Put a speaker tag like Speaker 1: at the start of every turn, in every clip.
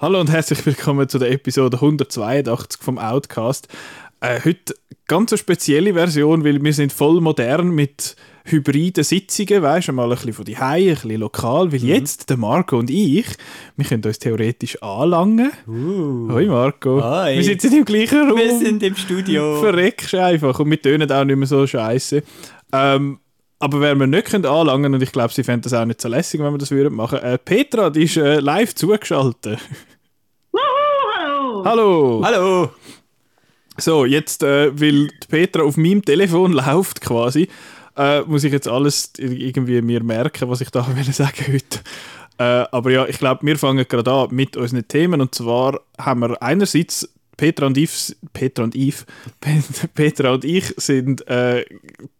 Speaker 1: Hallo und herzlich willkommen zu der Episode 182 vom Outcast. Äh, heute ganz eine spezielle Version, weil wir sind voll modern mit hybriden Sitzungen, weißt du, mal ein bisschen von die ein bisschen lokal, weil mhm. jetzt der Marco und ich, wir können uns theoretisch anlangen. Uh. Hoi Marco.
Speaker 2: Hi.
Speaker 1: Wir sitzen im gleichen Raum.
Speaker 2: Wir sind im Studio.
Speaker 1: Verreckst einfach und wir tönen auch nicht mehr so scheiße. Ähm, aber wenn wir nicht können anlangen und ich glaube, sie fänden das auch nicht so lässig, wenn wir das würden machen. Äh, Petra, die ist äh, live zugeschaltet.
Speaker 3: Wuhu,
Speaker 1: hallo. Hallo.
Speaker 2: Hallo.
Speaker 1: So, jetzt, äh, weil Petra auf meinem Telefon läuft quasi, äh, muss ich jetzt alles irgendwie mir merken, was ich da will sagen heute. Äh, aber ja, ich glaube, wir fangen gerade an mit unseren Themen und zwar haben wir einerseits Petra und Yves, Petra und Yves, Petra und ich sind äh,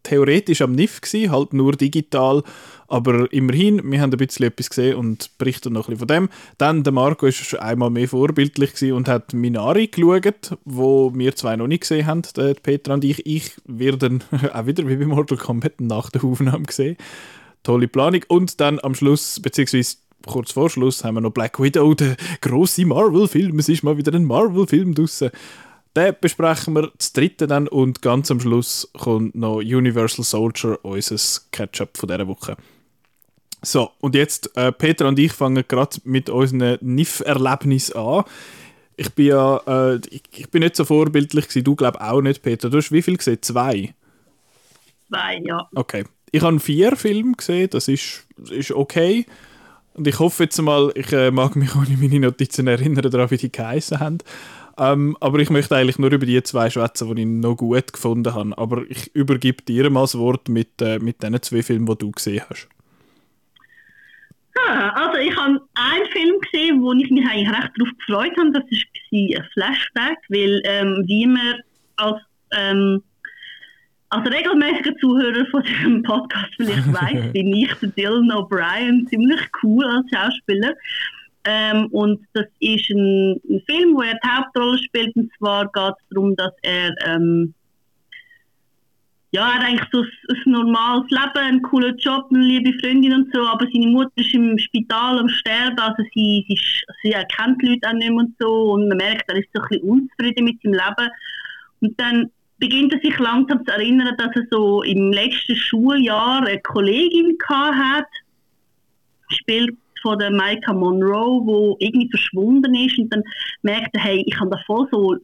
Speaker 1: theoretisch am NIF gewesen, halt nur digital, aber immerhin, wir haben ein bisschen etwas gesehen und berichten noch ein bisschen von dem. Dann, der Marco ist einmal mehr vorbildlich gewesen und hat Minari geschaut, wo wir zwei noch nicht gesehen haben, der Petra und ich. Ich werde auch wieder wie bei Mortal Kombat nach der Aufnahme gesehen. Tolle Planung. Und dann am Schluss, beziehungsweise kurz vor Schluss haben wir noch Black Widow, der große Marvel-Film. Es ist mal wieder ein Marvel-Film draussen. Den besprechen wir das dritte dann und ganz am Schluss kommt noch Universal Soldier, unser Catch-up von dieser Woche. So, und jetzt, äh, Peter und ich fangen gerade mit unserem NIF-Erlebnis an. Ich bin ja, äh, ich, ich, bin nicht so vorbildlich gewesen, du glaubst auch nicht, Peter. Du hast wie viel gesehen? Zwei?
Speaker 3: Zwei, ja.
Speaker 1: Okay. Ich habe vier Filme gesehen, das ist, ist okay. Und ich hoffe jetzt mal, ich äh, mag mich auch nicht meine Notizen erinnern, daran, wie die geheißen haben. Ähm, aber ich möchte eigentlich nur über die zwei schwätzen, die ich noch gut gefunden habe. Aber ich übergebe dir mal das Wort mit, äh, mit den zwei Filmen, die du gesehen hast.
Speaker 3: Ah, also ich habe einen Film gesehen, wo ich mich eigentlich recht darauf gefreut habe. Das war ein Flashback, weil ähm, wie man als ähm, als regelmäßiger Zuhörer von diesem Podcast vielleicht weiß, bin ich der Dylan O'Brien ziemlich cool als Schauspieler. Ähm, und das ist ein, ein, Film, wo er die Hauptrolle spielt. Und zwar geht es darum, dass er ähm, ja, er hat eigentlich so ein, ein, normales Leben, einen coolen Job, eine liebe Freundin und so, aber seine Mutter ist im Spital am Sterben, also sie, sie, sie erkennt die Leute auch nicht mehr und so und man merkt, er ist so ein bisschen unzufrieden mit seinem Leben. Und dann beginnt er sich langsam zu erinnern, dass er so im letzten Schuljahr eine Kollegin hat, spielt von der Micah Monroe, wo irgendwie verschwunden ist und dann merkt er, hey, ich habe da voll so,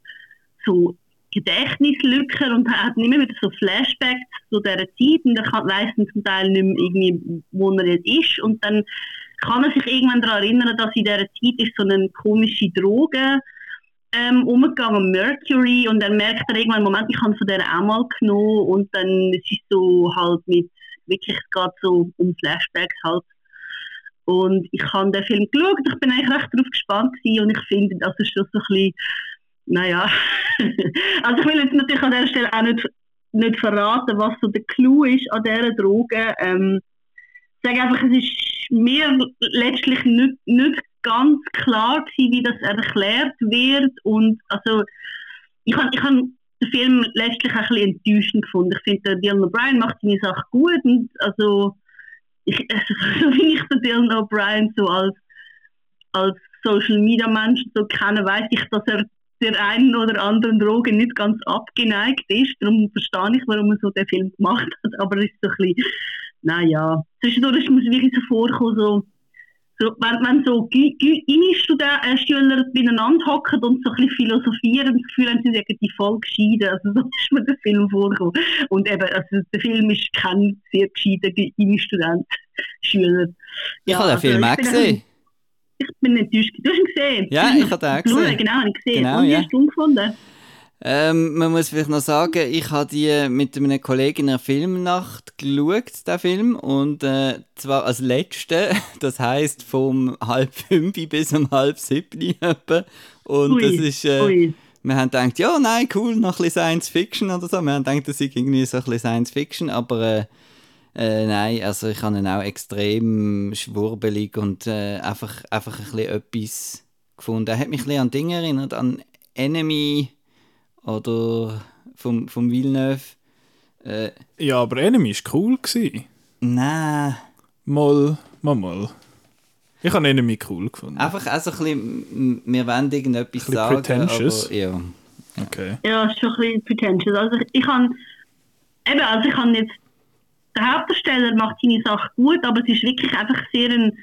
Speaker 3: so Gedächtnislücken und hat nicht mehr wieder so Flashbacks zu dieser Zeit und er weiss dann zum Teil nicht mehr irgendwie, wo er jetzt ist. Und dann kann er sich irgendwann daran erinnern, dass in dieser Zeit ist so eine komische Droge ähm, umgegangen, Mercury, und dann merkt er irgendwann, Moment, ich habe von der auch mal genommen und dann ist es so halt mit, wirklich gerade so um Flashbacks halt. Und ich habe den Film geschaut, ich bin eigentlich recht darauf gespannt gewesen und ich finde, das ist schon so ein bisschen, naja, also ich will jetzt natürlich an der Stelle auch nicht, nicht verraten, was so der Clou ist an dieser Droge. Ähm, ich sage einfach, es ist mir letztlich nicht, nicht ganz klar gewesen, wie das erklärt wird und also ich habe ich hab den Film letztlich ein bisschen enttäuschend gefunden. Ich finde, Dylan O'Brien macht seine Sache gut und also, also so wie ich den Dylan O'Brien so als, als Social Media Mensch so kenne, weiß ich, dass er der einen oder anderen Droge nicht ganz abgeneigt ist. Darum verstehe ich, warum er so den Film gemacht hat. Aber es ist so ein bisschen, naja, zwischendurch muss wirklich so vorkommen, so so, wenn, wenn so Uni-Schüler beieinander hocken und so ein bisschen philosophieren, das Gefühl haben, sie sagen die voll gescheiden. Also so ist mir der Film vorgekommen. Und eben, also der Film ist kein sehr gescheiter Uni-Student, Schüler.
Speaker 2: Ich ja, habe den also, Film auch gesehen.
Speaker 3: Ich bin enttäuscht. Du hast ihn gesehen?
Speaker 2: Ja, ich habe den auch gesehen.
Speaker 3: Genau, habe ich gesehen.
Speaker 2: Genau,
Speaker 3: und
Speaker 2: ja.
Speaker 3: hast du gefunden?
Speaker 2: Ähm, man muss vielleicht noch sagen, ich habe die mit einem Kollegen in einer Filmnacht geschaut, den Film, und äh, zwar als letzte, das heißt vom halb fünf bis um halb sieben Und ui, das ist, äh, wir haben gedacht, ja, nein, cool, noch ein bisschen Science Fiction oder so. Wir haben gedacht, das ist irgendwie so ein bisschen Science Fiction, aber äh, Äh, nein, also ich habe ihn auch extrem schwurbelig und äh, einfach, einfach ein bisschen etwas gefunden. Er hat mich ein bisschen an Dinge erinnert, an Enemy oder vom, vom Villeneuve. Äh,
Speaker 1: Ja, aber Enemy war cool. Gewesen.
Speaker 2: nein,
Speaker 1: Mal, mal, mal. Ich habe Enemy cool gefunden.
Speaker 2: einfach auch so ein bisschen, wir wollen irgendetwas
Speaker 1: Ein
Speaker 2: sagen,
Speaker 1: pretentious.
Speaker 2: aber ja.
Speaker 1: Okay.
Speaker 3: Ja, ist schon ein bisschen pretentious. Also ich, ich kann, eben, also ich kann jetzt, der Hauptdarsteller macht seine Sache gut, aber es ist wirklich einfach sehr ein,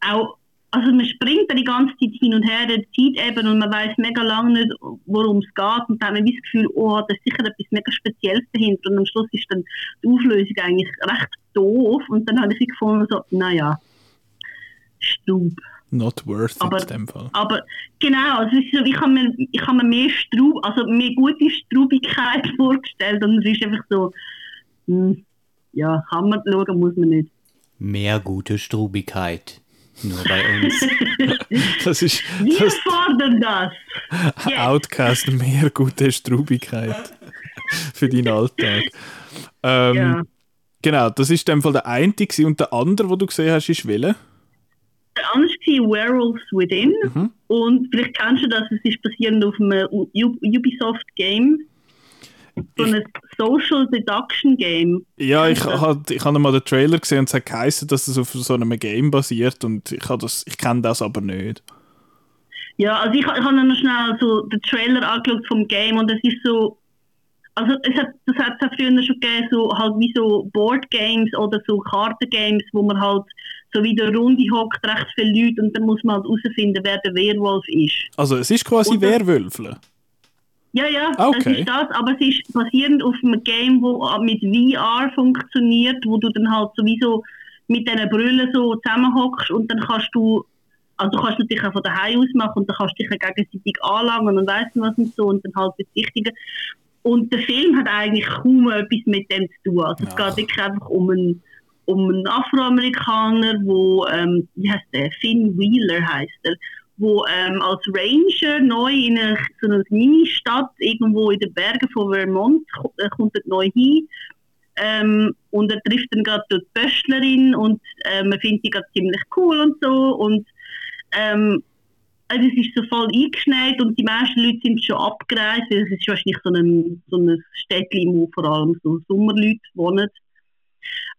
Speaker 3: auch, also man springt da die ganze Zeit hin und her, der Zeit eben, und man weiß mega lange nicht, worum es geht, und dann hat man wie das Gefühl, oh, da ist sicher etwas mega Spezielles dahinter, und am Schluss ist dann die Auflösung eigentlich recht doof, und dann habe ich gefunden, so, naja, Stub.
Speaker 1: Not worth
Speaker 3: Aber-
Speaker 1: it in dem Fall.
Speaker 3: Aber genau, also es ist so, ich habe mir, ich habe mir mehr Straub, also mehr gute Straubigkeit vorgestellt und es ist einfach so, hm, ja, kann man schauen, muss man nicht.
Speaker 2: Mehr gute Strubigkeit. Nur bei uns.
Speaker 1: Das ist
Speaker 3: Wir
Speaker 1: das
Speaker 3: fordern das! Yes.
Speaker 1: Outcast mehr gute Straubigkeit für deinen Alltag. Ähm,
Speaker 3: Ja.
Speaker 1: Genau, das ist in dem Fall der eine und der andere, den du gesehen hast, ist Wille.
Speaker 3: Der andere war Werewolves Within
Speaker 1: Mhm.
Speaker 3: und vielleicht kennst du das, es ist basierend auf einem Ubisoft-Game. So ein Social Deduction Game.
Speaker 1: Ja, ich
Speaker 3: du?
Speaker 1: habe ich hab mal den Trailer gesehen und es hat geheißen, dass es auf so einem Game basiert und ich, das- ich kenne das aber nicht.
Speaker 3: Ja, also ich, ich habe noch schnell so den Trailer angeschaut vom Game und es ist so, also es hat, das hat es auch früher schon gegeben, so halt wie so Board Games oder so Kartengames, wo man halt so wie der Runde hockt, recht viele Leute und dann muss man halt herausfinden, wer der Werwolf ist.
Speaker 1: Also es ist quasi Werwölfle.
Speaker 3: Ja, ja,
Speaker 1: Ah,
Speaker 3: das
Speaker 1: okay.
Speaker 3: ist das, aber es ist basierend auf einem Game, wo mit VR funktioniert, wo du dann halt sowieso mit diesen Brüllen so zusammenhockst und dann kannst du, also du kannst natürlich auch von daheim aus machen und dann kannst du dich gegenseitig anlangen und weiss nicht was und so und dann halt bezichtigen. Und der Film hat eigentlich kaum etwas mit dem zu tun. Also es geht wirklich einfach um einen, um einen Afroamerikaner, wo, ähm, wie heißt der, Finn Wheeler heißt er, wo ähm, als Ranger neu in eine, so eine Mini-Stadt irgendwo in den Bergen von Vermont äh, kommt er neu hin. Ähm, und er trifft dann gerade dort die Pöstlerin und äh, man findet die gerade ziemlich cool und so. Und ähm, also es ist so voll eingeschneit und die meisten Leute sind schon abgereist, es ist wahrscheinlich so ein, so ein Städtchen, wo vor allem so Sommerleute wohnen.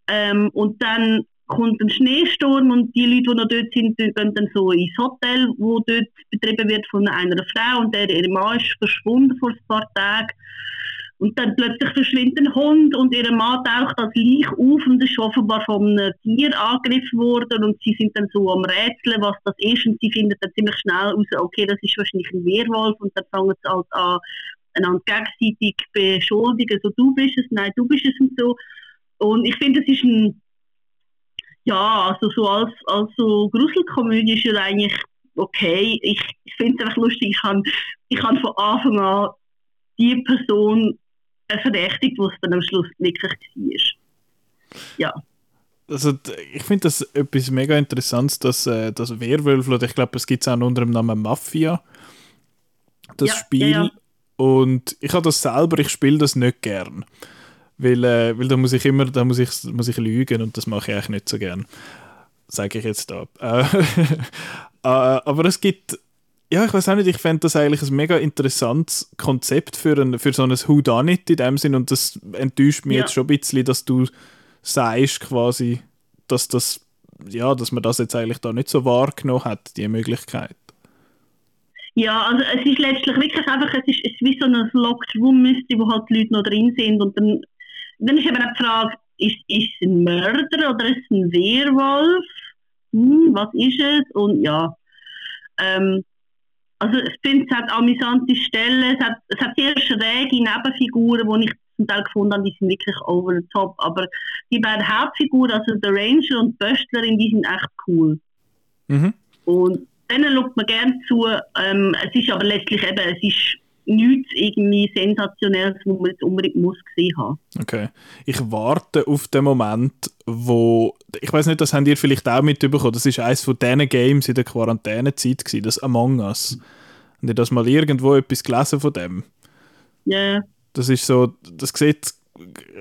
Speaker 3: Ähm, und dann kommt ein Schneesturm und die Leute, die noch dort sind, gehen dann so ins Hotel, wo dort betrieben wird von einer Frau und der, ihr Mann ist verschwunden vor ein paar Tagen. Und dann plötzlich verschwindet ein Hund und ihr Mann taucht als Leich auf und ist offenbar von einem Tier angegriffen worden und sie sind dann so am Rätseln, was das ist und sie finden dann ziemlich schnell raus, okay, das ist wahrscheinlich ein Werwolf und dann fangen sie halt an, einander gegenseitig beschuldigen, so du bist es, nein, du bist es und so. Und ich finde, es ist ein, ja, also so als, als so Gruselkomödie ist er eigentlich okay. Ich, ich finde es einfach lustig, ich habe ich hab von Anfang an die Person verdächtigt, was dann am Schluss wirklich war. Ja.
Speaker 1: Also ich finde das etwas mega Interessantes, dass äh, das Werwölfe, oder ich glaube, es gibt es auch unter dem Namen Mafia, das
Speaker 3: Ja,
Speaker 1: Spiel.
Speaker 3: ja, ja.
Speaker 1: Und ich habe das selber, ich spiele das nicht gern. Weil, äh, weil da muss ich immer, da muss ich, muss ich lügen und das mache ich eigentlich nicht so gern. Sage ich jetzt da. Äh, äh, aber es gibt, ja, ich weiß auch nicht, ich fände das eigentlich ein mega interessantes Konzept für, ein, für so ein Whodunit in dem Sinn und das enttäuscht mich
Speaker 3: Ja.
Speaker 1: jetzt schon ein bisschen, dass du sagst quasi, dass das, ja, dass man das jetzt eigentlich da nicht so wahrgenommen hat, die Möglichkeit.
Speaker 3: Ja, also es ist letztlich wirklich einfach, es ist, es ist wie so ein Locked Room Mystery, wo halt die Leute noch drin sind und dann, dann ist eben auch die Frage, ist, ist es ein Mörder oder ist es ein Werwolf? Hm, was ist es? Und ja, ähm, also ich finde, es hat amüsante Stellen, es hat, es hat sehr schräge Nebenfiguren, die ich zum Teil gefunden habe, die sind wirklich over the top, aber die beiden Hauptfiguren, also der Ranger und die Böstlerin, die sind echt cool.
Speaker 1: Mhm.
Speaker 3: Und denen schaut man gerne zu. Ähm, es ist aber letztlich eben, es ist nichts irgendwie Sensationelles, was man jetzt unbedingt muss gesehen haben.
Speaker 1: Okay. Ich warte auf den Moment, wo. Ich weiß nicht, das habt ihr vielleicht auch mitbekommen. Das ist eines von diesen Games in der Quarantänezeit, gewesen, das Among Us. Habt ihr das mal irgendwo etwas gelesen von dem?
Speaker 3: Ja,
Speaker 1: Das ist so. Das sieht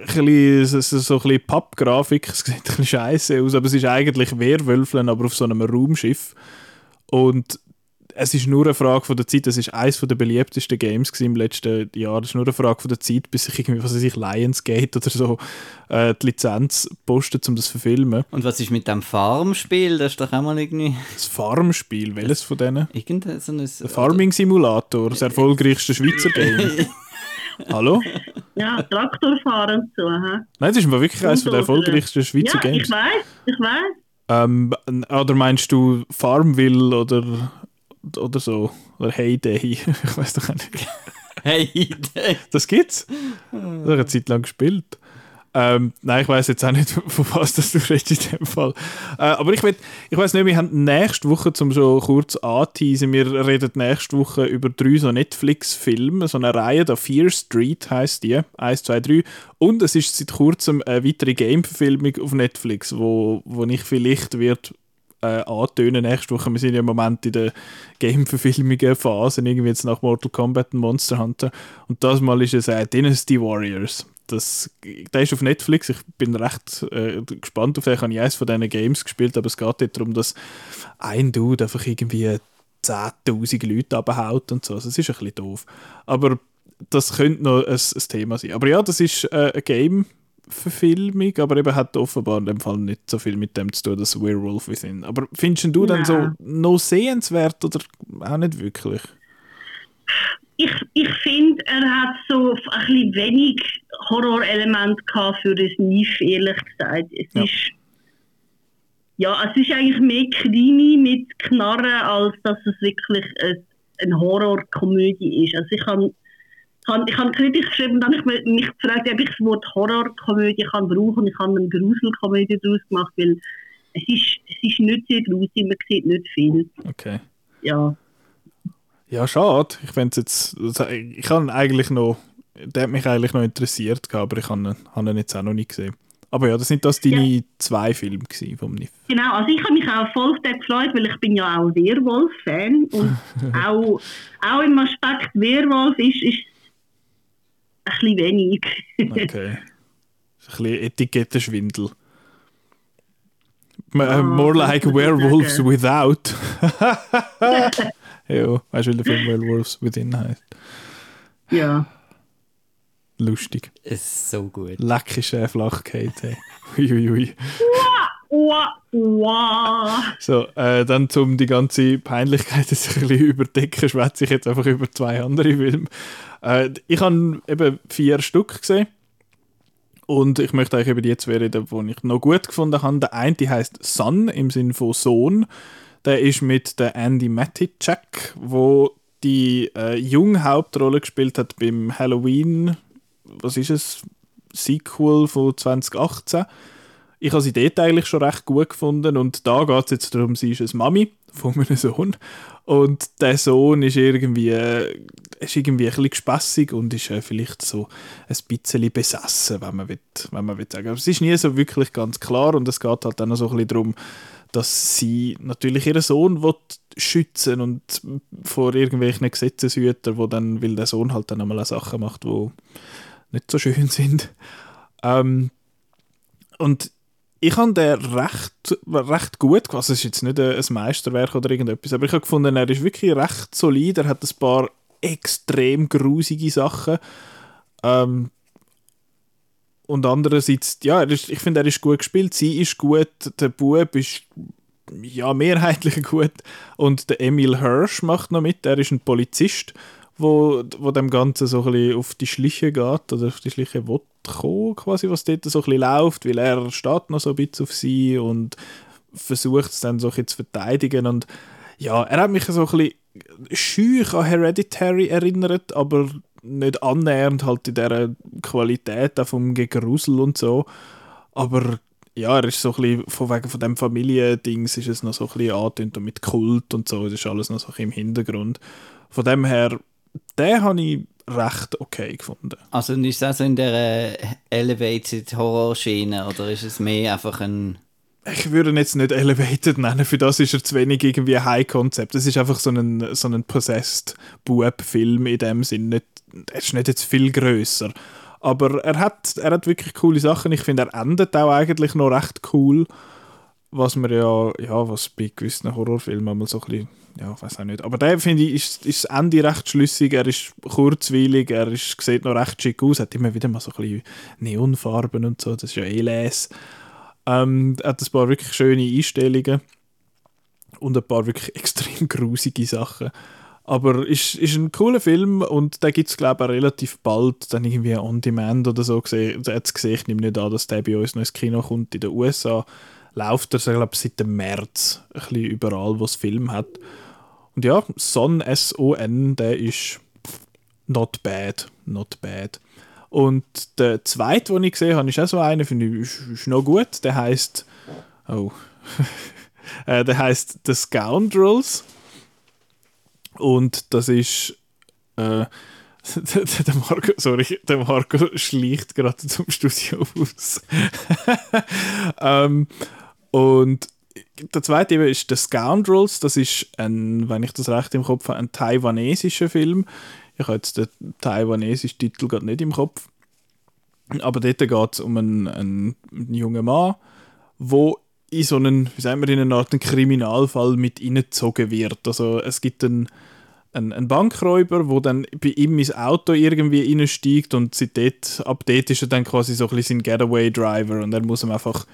Speaker 1: bisschen, so, so ein bisschen Pappgrafik, es sieht ein bisschen scheiße aus, aber es ist eigentlich Werwölfeln, aber auf so einem Raumschiff. Und es ist nur eine Frage von der Zeit. Es ist eines der beliebtesten Games im letzten Jahr. Es ist nur eine Frage von der Zeit, bis sich irgendwie, was weiß ich, Lionsgate oder so äh, die Lizenz postet, um das zu verfilmen.
Speaker 2: Und was ist mit dem Farmspiel? Das ist doch auch mal irgendwie...
Speaker 1: Das Farmspiel, welches von denen?
Speaker 2: Irgendein so ein...
Speaker 1: Der Farming Simulator, das erfolgreichste Schweizer Game. Hallo?
Speaker 3: Ja, Traktorfahren und so.
Speaker 1: Nein, das ist wirklich eines der erfolgreichsten Schweizer
Speaker 3: ja,
Speaker 1: Games.
Speaker 3: ich weiß, ich weiß.
Speaker 1: Ähm, oder meinst du Farmville oder, oder so? Oder Heyday? ich weiß doch nicht.
Speaker 2: Hey,
Speaker 1: Das gibt's. Das habe eine Zeit lang gespielt. Ähm, nein, ich weiß jetzt auch nicht, von was das du redest in dem Fall. Äh, aber ich, will, ich weiß nicht, wir haben nächste Woche, zum schon kurz anteasen, wir reden nächste Woche über drei so Netflix-Filme, so eine Reihe, da Fear Street heißt die, 1, 2, 3. Und es ist seit kurzem eine weitere Game-Verfilmung auf Netflix, wo, wo ich vielleicht wird äh, antönen nächste Woche. Wir sind ja im Moment in der Game-Verfilmungen-Phase, irgendwie jetzt nach Mortal Kombat und Monster Hunter. Und das Mal ist es äh, Dynasty Warriors. Das, der ist auf Netflix. Ich bin recht äh, gespannt auf den. Ich habe eines von diesen Games gespielt, aber es geht nicht darum, dass ein Dude einfach irgendwie 10.000 Leute abhaut und so. Also, es ist ein bisschen doof. Aber das könnte noch ein, ein Thema sein. Aber ja, das ist äh, eine Game-Verfilmung, aber eben hat offenbar in dem Fall nicht so viel mit dem zu tun, das Werewolf Within. Aber findest du dann so
Speaker 3: Nein.
Speaker 1: noch sehenswert oder auch nicht wirklich?
Speaker 3: Ich, ich finde, er hat so ein bisschen wenig Horrorelement gehabt für das Nische, ehrlich gesagt. Es
Speaker 1: Ja.
Speaker 3: ist ja, es ist eigentlich mehr Krimi mit Knarren, als dass es wirklich eine, Horrorkomödie ist. Also ich habe ich habe kritisch geschrieben, dann habe ich mich gefragt, ob ich das Wort Horrorkomödie kann brauchen und ich habe eine Gruselkomödie daraus gemacht, weil es ist, es ist nicht sehr gruselig, man sieht nicht viel.
Speaker 1: Okay.
Speaker 3: Ja.
Speaker 1: Ja, schade. Ich fände jetzt, ich habe eigentlich noch, der hat mich eigentlich noch interessiert, aber ich habe ihn, habe ihn jetzt auch noch nicht gesehen. Aber ja, das sind das deine zwei Filme vom NIF.
Speaker 3: Genau, also ich habe mich auch voll gefreut, weil ich bin ja auch Werwolf-Fan und auch, auch im Aspekt Werwolf ist, ist ein bisschen wenig.
Speaker 1: Okay. ein bisschen Etikettenschwindel. M-
Speaker 3: Ah,
Speaker 1: more like Werewolves
Speaker 3: sagen.
Speaker 1: Without. ja, weißt du, wie der Film Werewolves Within heißt?
Speaker 3: ja.
Speaker 1: Lustig.
Speaker 2: Ist so gut.
Speaker 1: Leck ist äh, flach hey. Uiuiui.
Speaker 3: Wow, wow.
Speaker 1: So, äh, dann um die ganze Peinlichkeit ein bisschen überdecken, schwätze ich jetzt einfach über zwei andere Filme. Äh, ich habe eben vier Stück gesehen. Und ich möchte eigentlich über die zwei reden, die ich noch gut gefunden habe. Der eine heißt Son im Sinn von Sohn. Der ist mit der Andy Maticek, wo die äh, junge Hauptrolle gespielt hat beim Halloween, was ist es, Sequel von 2018 ich habe sie dort eigentlich schon recht gut gefunden und da geht es jetzt darum, sie ist eine Mami von meinem Sohn und der Sohn ist irgendwie, äh, ist irgendwie ein bisschen gespässig und ist äh, vielleicht so ein bisschen besessen, wenn man, will, wenn man will sagen. Aber es ist nie so wirklich ganz klar und es geht halt dann auch so ein bisschen darum, dass sie natürlich ihren Sohn will schützen und vor irgendwelchen Gesetzeshütern, wo dann, weil der Sohn halt dann einmal Sachen macht, die nicht so schön sind. Ähm, und ich habe den recht, recht gut, also es ist jetzt nicht ein Meisterwerk oder irgendetwas, aber ich habe gefunden, er ist wirklich recht solid, er hat ein paar extrem grusige Sachen. Ähm, und andererseits, ja, ist, ich finde, er ist gut gespielt, sie ist gut, der Bub ist ja, mehrheitlich gut. Und der Emil Hirsch macht noch mit, er ist ein Polizist, wo, wo dem Ganzen so ein bisschen auf die Schliche geht oder auf die Schliche will kommen, quasi, was dort so ein bisschen läuft, weil er steht noch so ein bisschen auf sie und versucht es dann so ein bisschen zu verteidigen und ja, er hat mich so ein bisschen schüch an Hereditary erinnert, aber nicht annähernd halt in dieser Qualität auch vom Gegrusel und so, aber ja, er ist so ein bisschen, von wegen von dem Familiendings ist es noch so ein bisschen angetönt und mit Kult und so, das ist alles noch so ein bisschen im Hintergrund. Von dem her, den habe ich recht okay gefunden.
Speaker 2: Also ist das also in der äh, Elevated Horror-Schiene oder ist es mehr einfach ein...
Speaker 1: Ich würde ihn jetzt nicht Elevated nennen, für das ist er zu wenig irgendwie High-Concept. Es ist einfach so ein, so ein Possessed-Bub-Film in dem Sinn. Nicht, er ist nicht jetzt viel grösser. Aber er hat, er hat wirklich coole Sachen. Ich finde, er endet auch eigentlich noch recht cool. Was man ja, ja, was bei gewissen Horrorfilmen mal so ein bisschen, ja, weiß auch nicht. Aber der, finde ich, ist, ist das Ende recht schlüssig. Er ist kurzweilig, er ist, sieht noch recht schick aus, hat immer wieder mal so ein bisschen Neonfarben und so. Das ist ja eh les. Ähm, hat ein paar wirklich schöne Einstellungen und ein paar wirklich extrem grusige Sachen. Aber ist, ist ein cooler Film und da gibt es, glaube ich, relativ bald dann irgendwie On Demand oder so. Jetzt gesehen, ich nehme nicht an, dass der bei uns noch ins Kino kommt. In den USA läuft er, glaube ich, seit dem März ein bisschen überall, wo es Film hat. Und ja, Son, S-O-N, der ist not bad, not bad. Und der zweite, den ich gesehen habe, ist auch so einer, finde ich, ist, noch gut. Der heißt, oh, äh, der heißt The Scoundrels. Und das ist. Äh, der Marco, sorry, der Marco schleicht gerade zum Studio aus. ähm, und der zweite eben ist The Scoundrels. Das ist ein, wenn ich das recht im Kopf habe, ein taiwanesischer Film. Ich habe jetzt den taiwanesischen Titel gerade nicht im Kopf. Aber dort geht es um einen, einen, jungen Mann, wo in so einen, wie sagen wir, in eine Art einen Kriminalfall mit reingezogen wird. Also es gibt einen, einen, einen Bankräuber, der dann bei ihm ins Auto irgendwie reinsteigt und seit dort, ab dort ist er dann quasi so ein bisschen sein Getaway-Driver und er muss ihm einfach,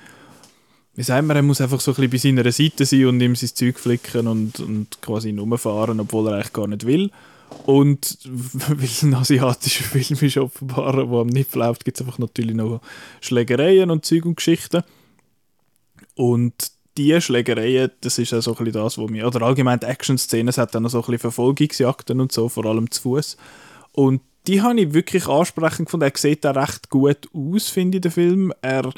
Speaker 1: wie sagen wir, er muss einfach so ein bisschen bei seiner Seite sein und ihm sein Zeug flicken und, und quasi rumfahren, obwohl er eigentlich gar nicht will. Und weil es ein asiatischer Film ist offenbar, der am Nipfel läuft, gibt es einfach natürlich noch Schlägereien und Zeug und Geschichten. Und die Schlägereien, das ist ja so ein bisschen das, was mir, oder allgemein Action-Szenen, es hat dann noch so ein bisschen Verfolgungsjagden und so, vor allem zu Fuß. Und die habe ich wirklich ansprechend gefunden. Er sieht auch recht gut aus, finde ich, der Film. Er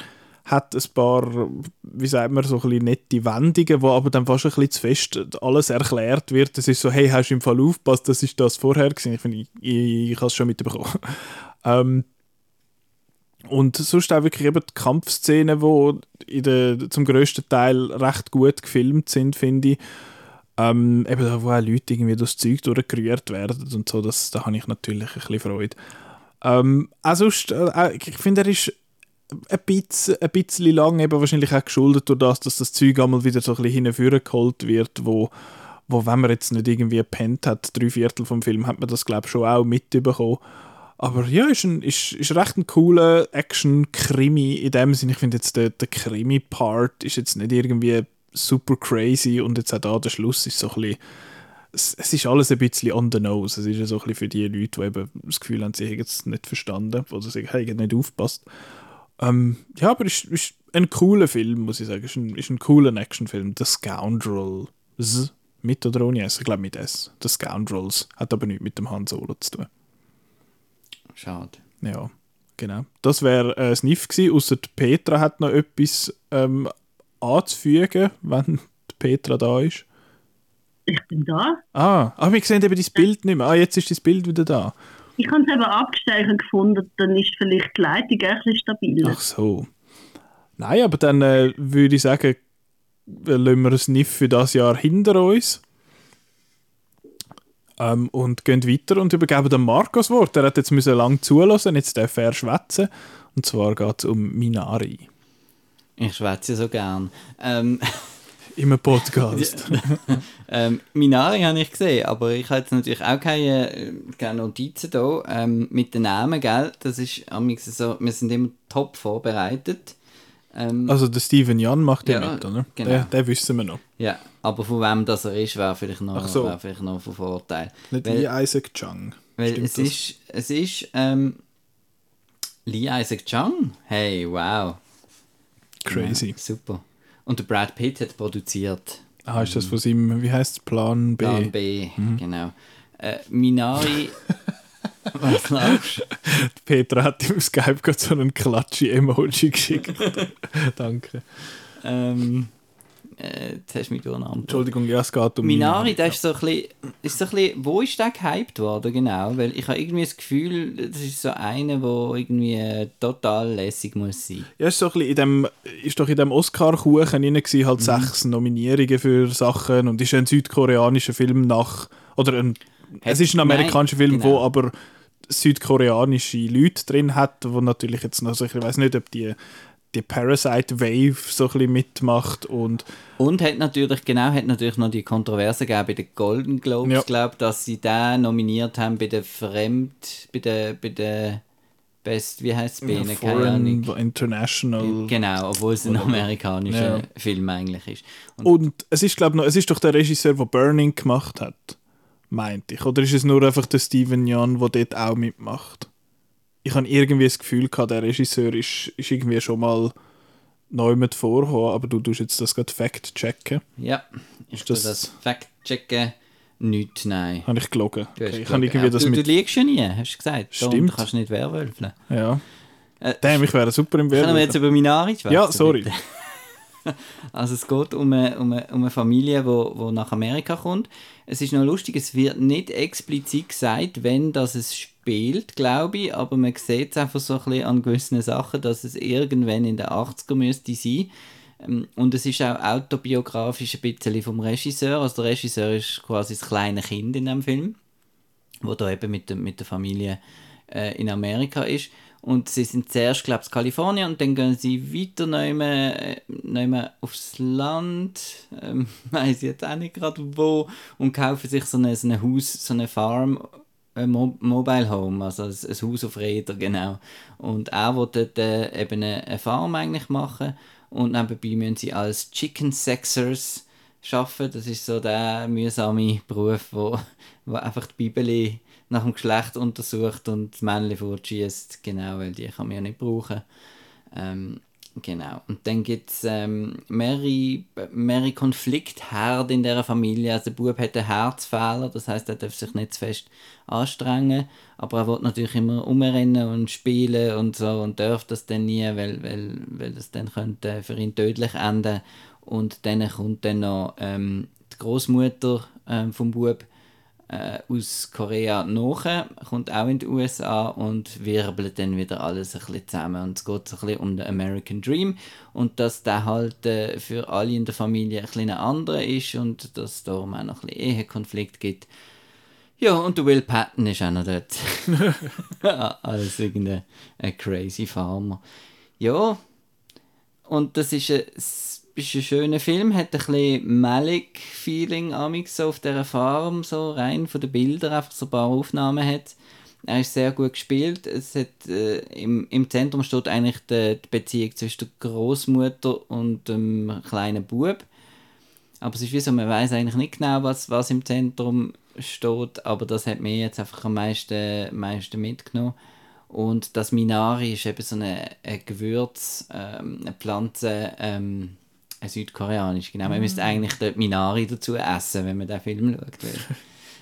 Speaker 1: hat ein paar, wie sagt man, so ein nette Wendungen, wo aber dann fast ein bisschen zu fest alles erklärt wird. Das ist so, hey, hast du im Fall aufgepasst, das ist das vorher gewesen. Ich finde, ich, ich, ich habe es schon mitbekommen. ähm, und sonst auch wirklich eben die Kampfszenen, die in der, zum größten Teil recht gut gefilmt sind, finde ich. Ähm, eben da, wo auch Leute irgendwie das Zeug durchgerührt werden und so, das, da habe ich natürlich ein bisschen Freude. Ähm, auch sonst, äh, ich finde, er ist ein bisschen, ein bisschen lang, eben wahrscheinlich auch geschuldet durch das, dass das Zeug einmal wieder so ein bisschen hinführen geholt wird, wo, wo, wenn man jetzt nicht irgendwie gepennt hat, drei Viertel vom Film, hat man das, glaube ich, schon auch mitbekommen. Aber ja, ist, ein, ist, ist recht ein cooler Action-Krimi in dem Sinne. Ich finde jetzt, der, der Krimi-Part ist jetzt nicht irgendwie super crazy und jetzt auch da der Schluss ist so ein bisschen es, es, ist alles ein bisschen on the nose. Es ist so ein bisschen für die Leute, die eben das Gefühl haben, sie haben es nicht verstanden oder sie haben nicht aufgepasst. Ähm, ja, aber es ist, ist, ein cooler Film, muss ich sagen. Es ist ein, ist ein cooler Actionfilm. The Scoundrels. Mit oder ohne S? Ich glaube mit S. The Scoundrels. Hat aber nichts mit dem Han Solo zu tun.
Speaker 2: Schade.
Speaker 1: Ja, genau. Das wäre äh, Sniff gewesen, außer Petra hat noch etwas ähm, anzufügen, wenn Petra da ist.
Speaker 3: Ich bin da.
Speaker 1: Ah, ah wir sehen eben das Bild nicht mehr. Ah, jetzt ist das Bild wieder da.
Speaker 3: Ich habe es eben abgestellt gefunden, dann ist vielleicht die Leitung ein bisschen stabiler.
Speaker 1: Ach so. Nein, aber dann äh, würde ich sagen, lassen wir das Sniff für das Jahr hinter uns. Ähm, und gehen weiter und übergeben dem Markus Wort. Er hat jetzt müssen lang zulassen, jetzt darf er schwätzen. Und zwar geht es um Minari.
Speaker 2: Ich schwätze so gern. Ähm,
Speaker 1: Im Podcast.
Speaker 2: ähm, Minari habe ich gesehen, aber ich habe jetzt natürlich auch keine, äh, keine Notizen hier ähm, mit den Namen, gell? Das ist so, wir sind immer top vorbereitet.
Speaker 1: Ähm, also der Steven Jan macht ja, mit, oder? Genau. Den, den wissen wir noch.
Speaker 2: Ja, aber von wem das er ist, wäre vielleicht noch,
Speaker 1: so.
Speaker 2: wär vielleicht noch von Vorteil.
Speaker 1: Nicht weil, Lee Isaac Chung.
Speaker 2: Weil es ist, es ist ähm, Lee Isaac Chung. Hey, wow.
Speaker 1: Crazy.
Speaker 2: Ja, super. Und der Brad Pitt hat produziert.
Speaker 1: Ah, ist das von seinem, wie heißt es, Plan B?
Speaker 2: Plan B, mhm. genau. Äh, Minari Was lachst
Speaker 1: Petra hat im Skype gerade so einen Klatschi-Emoji geschickt. Danke.
Speaker 2: Ähm, äh, jetzt hast du mich durcheinander.
Speaker 1: Entschuldigung, ja, es geht um
Speaker 2: Minari, der ist so ein bisschen, ist so ein bisschen, wo ist der gehypt worden, genau? Weil ich habe irgendwie das Gefühl, das ist so einer, der irgendwie total lässig muss sein.
Speaker 1: Ja, ist so ein bisschen in dem, ist doch in dem Oscar-Kuchen drin gewesen, halt mhm. sechs Nominierungen für Sachen und ist ein südkoreanischer Film nach, oder ein, Hat, es ist ein amerikanischer nein, Film, genau. wo aber südkoreanische Leute drin hat, wo natürlich jetzt noch so, ich weiß nicht, ob die die Parasite Wave so ein bisschen mitmacht und
Speaker 2: und hat natürlich genau hat natürlich noch die Kontroverse gegeben bei den Golden Globes
Speaker 1: Ja.
Speaker 2: glaube dass sie den nominiert haben bei der Fremd bei der bei der Best wie heißt es bei ihnen keine Ahnung
Speaker 1: International.
Speaker 2: genau obwohl es ein amerikanischer
Speaker 1: Ja.
Speaker 2: Film eigentlich ist und
Speaker 1: Und es ist, glaube noch, es ist doch der Regisseur, der Burning gemacht hat, meinte ich. Oder ist es nur einfach der Steven Yeun, der dort auch mitmacht? Ich habe irgendwie das Gefühl gehabt, der Regisseur ist, ist irgendwie schon mal neu mit vorgekommen, aber du tust jetzt das gerade fact-checken.
Speaker 2: ja ich
Speaker 1: Ist
Speaker 2: das,
Speaker 1: das-
Speaker 2: das Fact checken nicht nein
Speaker 1: Habe ich gelogen.
Speaker 2: Du,
Speaker 1: Okay, ich
Speaker 2: gelogen.
Speaker 1: irgendwie das
Speaker 2: du, du liegst ja nie, hast du gesagt.
Speaker 1: Stimmt.
Speaker 2: kannst du nicht werwölfeln.
Speaker 1: Ja.
Speaker 2: Äh,
Speaker 1: Damn, ich wäre super im
Speaker 2: Können wir jetzt über Minari schwätzen?
Speaker 1: Ja, sorry.
Speaker 2: Also es geht um eine, um eine, um eine Familie, die wo, wo nach Amerika kommt. Es ist noch lustig, es wird nicht explizit gesagt, wenn das es spielt, glaube ich, aber man sieht es einfach so ein bisschen an gewissen Sachen, dass es irgendwann in den 80er müsste sein. Ähm, Und es ist auch autobiografisch ein bisschen vom Regisseur. Also der Regisseur ist quasi das kleine Kind in dem Film wo da eben mit der, mit der Familie äh, in Amerika ist. Und sie sind zuerst, glaube ich, in Kalifornien und dann gehen sie weiter nehmen, äh, aufs Land, ähm, weiß jetzt auch nicht gerade wo, und kaufen sich so ein so Haus, so eine Farm, ein Mo Mobile Home, also ein, ein Haus auf Rädern, genau. Und er dort äh, eben eine, eine Farm eigentlich machen und nebenbei müssen sie als Chicken Sexers arbeiten. Das ist so der mühsame Beruf, wo, wo einfach die Bibel nach dem Geschlecht untersucht und das Männchen fortschießt. Genau, weil die kann man ja nicht brauchen. Ähm, genau. Und dann gibt es ähm, mehrere, mehrere Konfliktherde in dieser Familie. Also der Bub hat einen Herzfehler, das heißt, er darf sich nicht zu fest anstrengen, aber er will natürlich immer umrennen und spielen und so und darf das dann nie, weil, weil, weil das dann könnte für ihn tödlich enden. Und dann kommt dann noch ähm, die Großmutter ähm, vom Bub äh, aus Korea nach, kommt auch in die USA und wirbelt dann wieder alles ein bisschen zusammen. Und es geht so ein bisschen um den American Dream und dass der halt äh, für alle in der Familie ein bisschen anderer ist und dass es darum auch noch ein bisschen Ehekonflikt gibt. Ja, und der Will Patton ist auch noch dort. Als irgendein ein crazy Farmer. Ja, und das ist ein, ist ein schöner Film, hat ein bisschen Malik-Feeling so auf dieser Farm, so rein von den Bildern, einfach so ein paar Aufnahmen hat. Er ist sehr gut gespielt. Es hat, äh, im, Im Zentrum steht eigentlich die, die Beziehung zwischen der Großmutter und dem kleinen Bub. Aber es ist wie so, man weiß eigentlich nicht genau, was, was im Zentrum steht, aber das hat mir jetzt einfach am meisten, meisten mitgenommen. Und das Minari ist eben so eine, ein Gewürz, ähm, eine Pflanze, ähm, eine südkoreanisch, genau. Man müsste eigentlich dort Minari dazu essen, wenn man den Film schaut.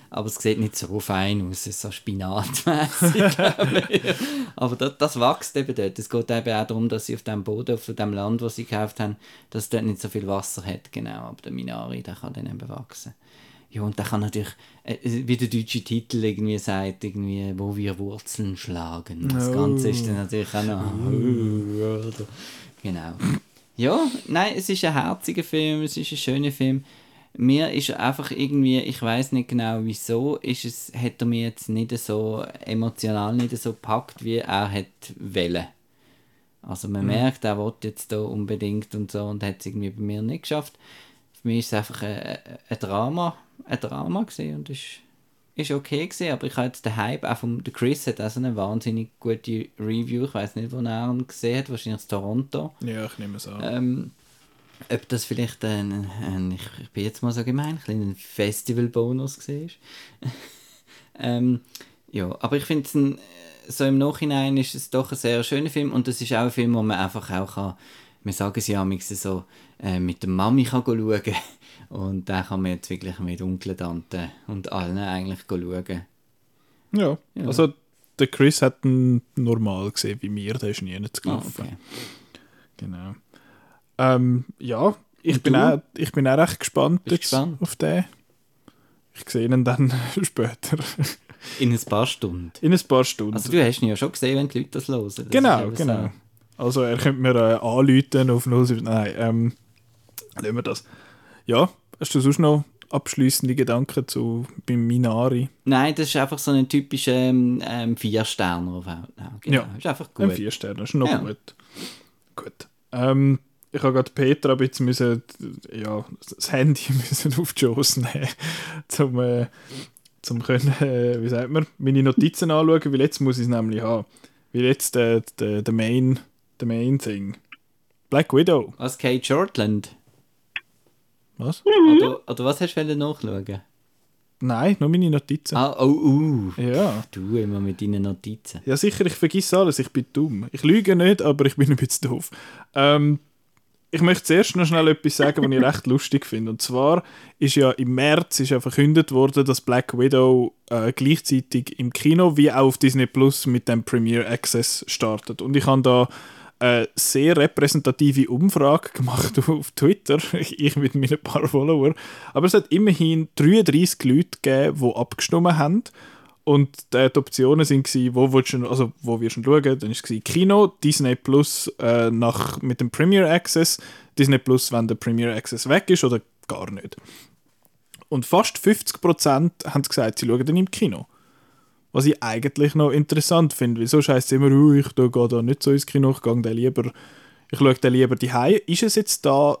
Speaker 2: Aber es sieht nicht so fein aus, es ist so spinatmäßig. aber das, das wächst eben dort. Es geht eben auch darum, dass sie auf dem Boden, auf dem Land, das sie gekauft haben, dass dort nicht so viel Wasser hat, genau. Aber der Minari, der kann dann eben wachsen. Ja, und der kann natürlich, äh, wie der deutsche Titel irgendwie sagt, irgendwie, wo wir Wurzeln schlagen. Das
Speaker 1: Oh.
Speaker 2: Ganze ist dann natürlich auch noch. Oder- Genau. Ja, nein, es ist ein herziger Film, es ist ein schöner Film. Mir ist einfach irgendwie, ich weiß nicht genau wieso, ist es, hat er mir jetzt nicht so emotional nicht so gepackt, wie er hat wollen. Also man merkt, er will jetzt da unbedingt und so und hat es irgendwie bei mir nicht geschafft. Für mich ist es einfach ein, ein Drama, ein Drama gesehen und ist, ist okay gesehen, aber ich habe jetzt den Hype, auch vom der Chris hat auch so eine wahnsinnig gute Review, ich weiß nicht, wo er ihn gesehen hat, wahrscheinlich in Toronto.
Speaker 1: Ja, ich nehme es an.
Speaker 2: Ähm, ob das vielleicht ein, ein ich, bin jetzt mal so gemein, ein Festivalbonus war. ähm, ja, aber ich finde so im Nachhinein ist es doch ein sehr schöner Film und das ist auch ein Film, wo man einfach auch kann, wir sagen es ja manchmal so, äh, mit der Mami kann schauen und da kann man jetzt wirklich mit Onkel, Tante und allen eigentlich schauen.
Speaker 1: ja.
Speaker 2: Ja.
Speaker 1: also der Chris hat ihn normal gesehen wie mir, der ist nie nicht
Speaker 2: Ah,
Speaker 1: gelaufen.
Speaker 2: okay.
Speaker 1: Genau. Ähm, ja, ich
Speaker 2: Und
Speaker 1: bin,
Speaker 2: du?
Speaker 1: auch, ich bin auch recht gespannt,
Speaker 2: gespannt?
Speaker 1: auf den. Ich sehe ihn dann später.
Speaker 2: In ein paar Stunden.
Speaker 1: In ein paar Stunden.
Speaker 2: Also du hast ihn ja schon gesehen, wenn die Leute das hören. Das
Speaker 1: genau, genau.
Speaker 2: so.
Speaker 1: Also er könnte mir äh, anrufen auf 07... Nein, ähm, nehmen wir das. Ja, hast du sonst noch abschließende Gedanken zu beim Minari?
Speaker 2: Nein, das ist einfach so ein typischer ähm, ähm, Viersterner auf Outnow. Genau.
Speaker 1: Ja.
Speaker 2: Ist einfach
Speaker 1: Ein
Speaker 2: gut.
Speaker 1: vier Sterne, ist noch
Speaker 2: Ja.
Speaker 1: gut. Gut. Ähm, ich habe gerade Petra ein bisschen müssen, ja, das Handy müssen auf die Schoss nehmen, zum, äh, zum können, äh, wie sagt man, meine Notizen anschauen, weil jetzt muss ich es nämlich haben. Weil jetzt der der der Main, der Main Thing. Black Widow.
Speaker 2: Was, Kate Shortland?
Speaker 1: Was?
Speaker 2: Oder, oder was hast du nachschauen?
Speaker 1: Nein, nur meine Notizen.
Speaker 2: Ah, oh, uh.
Speaker 1: Ja.
Speaker 2: Du immer mit deinen Notizen.
Speaker 1: Ja, sicher, ich vergesse alles, ich bin dumm. Ich lüge nicht, aber ich bin ein bisschen doof. Ähm, ich möchte zuerst noch schnell etwas sagen, was ich recht lustig finde. Und zwar ist ja im März ist ja verkündet worden, dass Black Widow äh, gleichzeitig im Kino wie auch auf Disney Plus mit dem Premiere Access startet. Und ich habe da eine sehr repräsentative Umfrage gemacht auf Twitter, ich mit meinen paar Followern. Aber es hat immerhin 33 Leute gegeben, die abgestimmt haben. Und die Optionen waren, wo, willst du, also, wo wirst du schauen? Dann war es Kino, Disney Plus äh, nach, mit dem Premiere Access, Disney Plus, wenn der Premiere Access weg ist oder gar nicht. Und fast 50% haben gesagt, sie schauen dann im Kino. Was ich eigentlich noch interessant finde, weil sonst heisst es immer, «Uh, ich gehe da nicht so ins Kino, ich gehe lieber, ich schaue dann lieber die Ist es jetzt da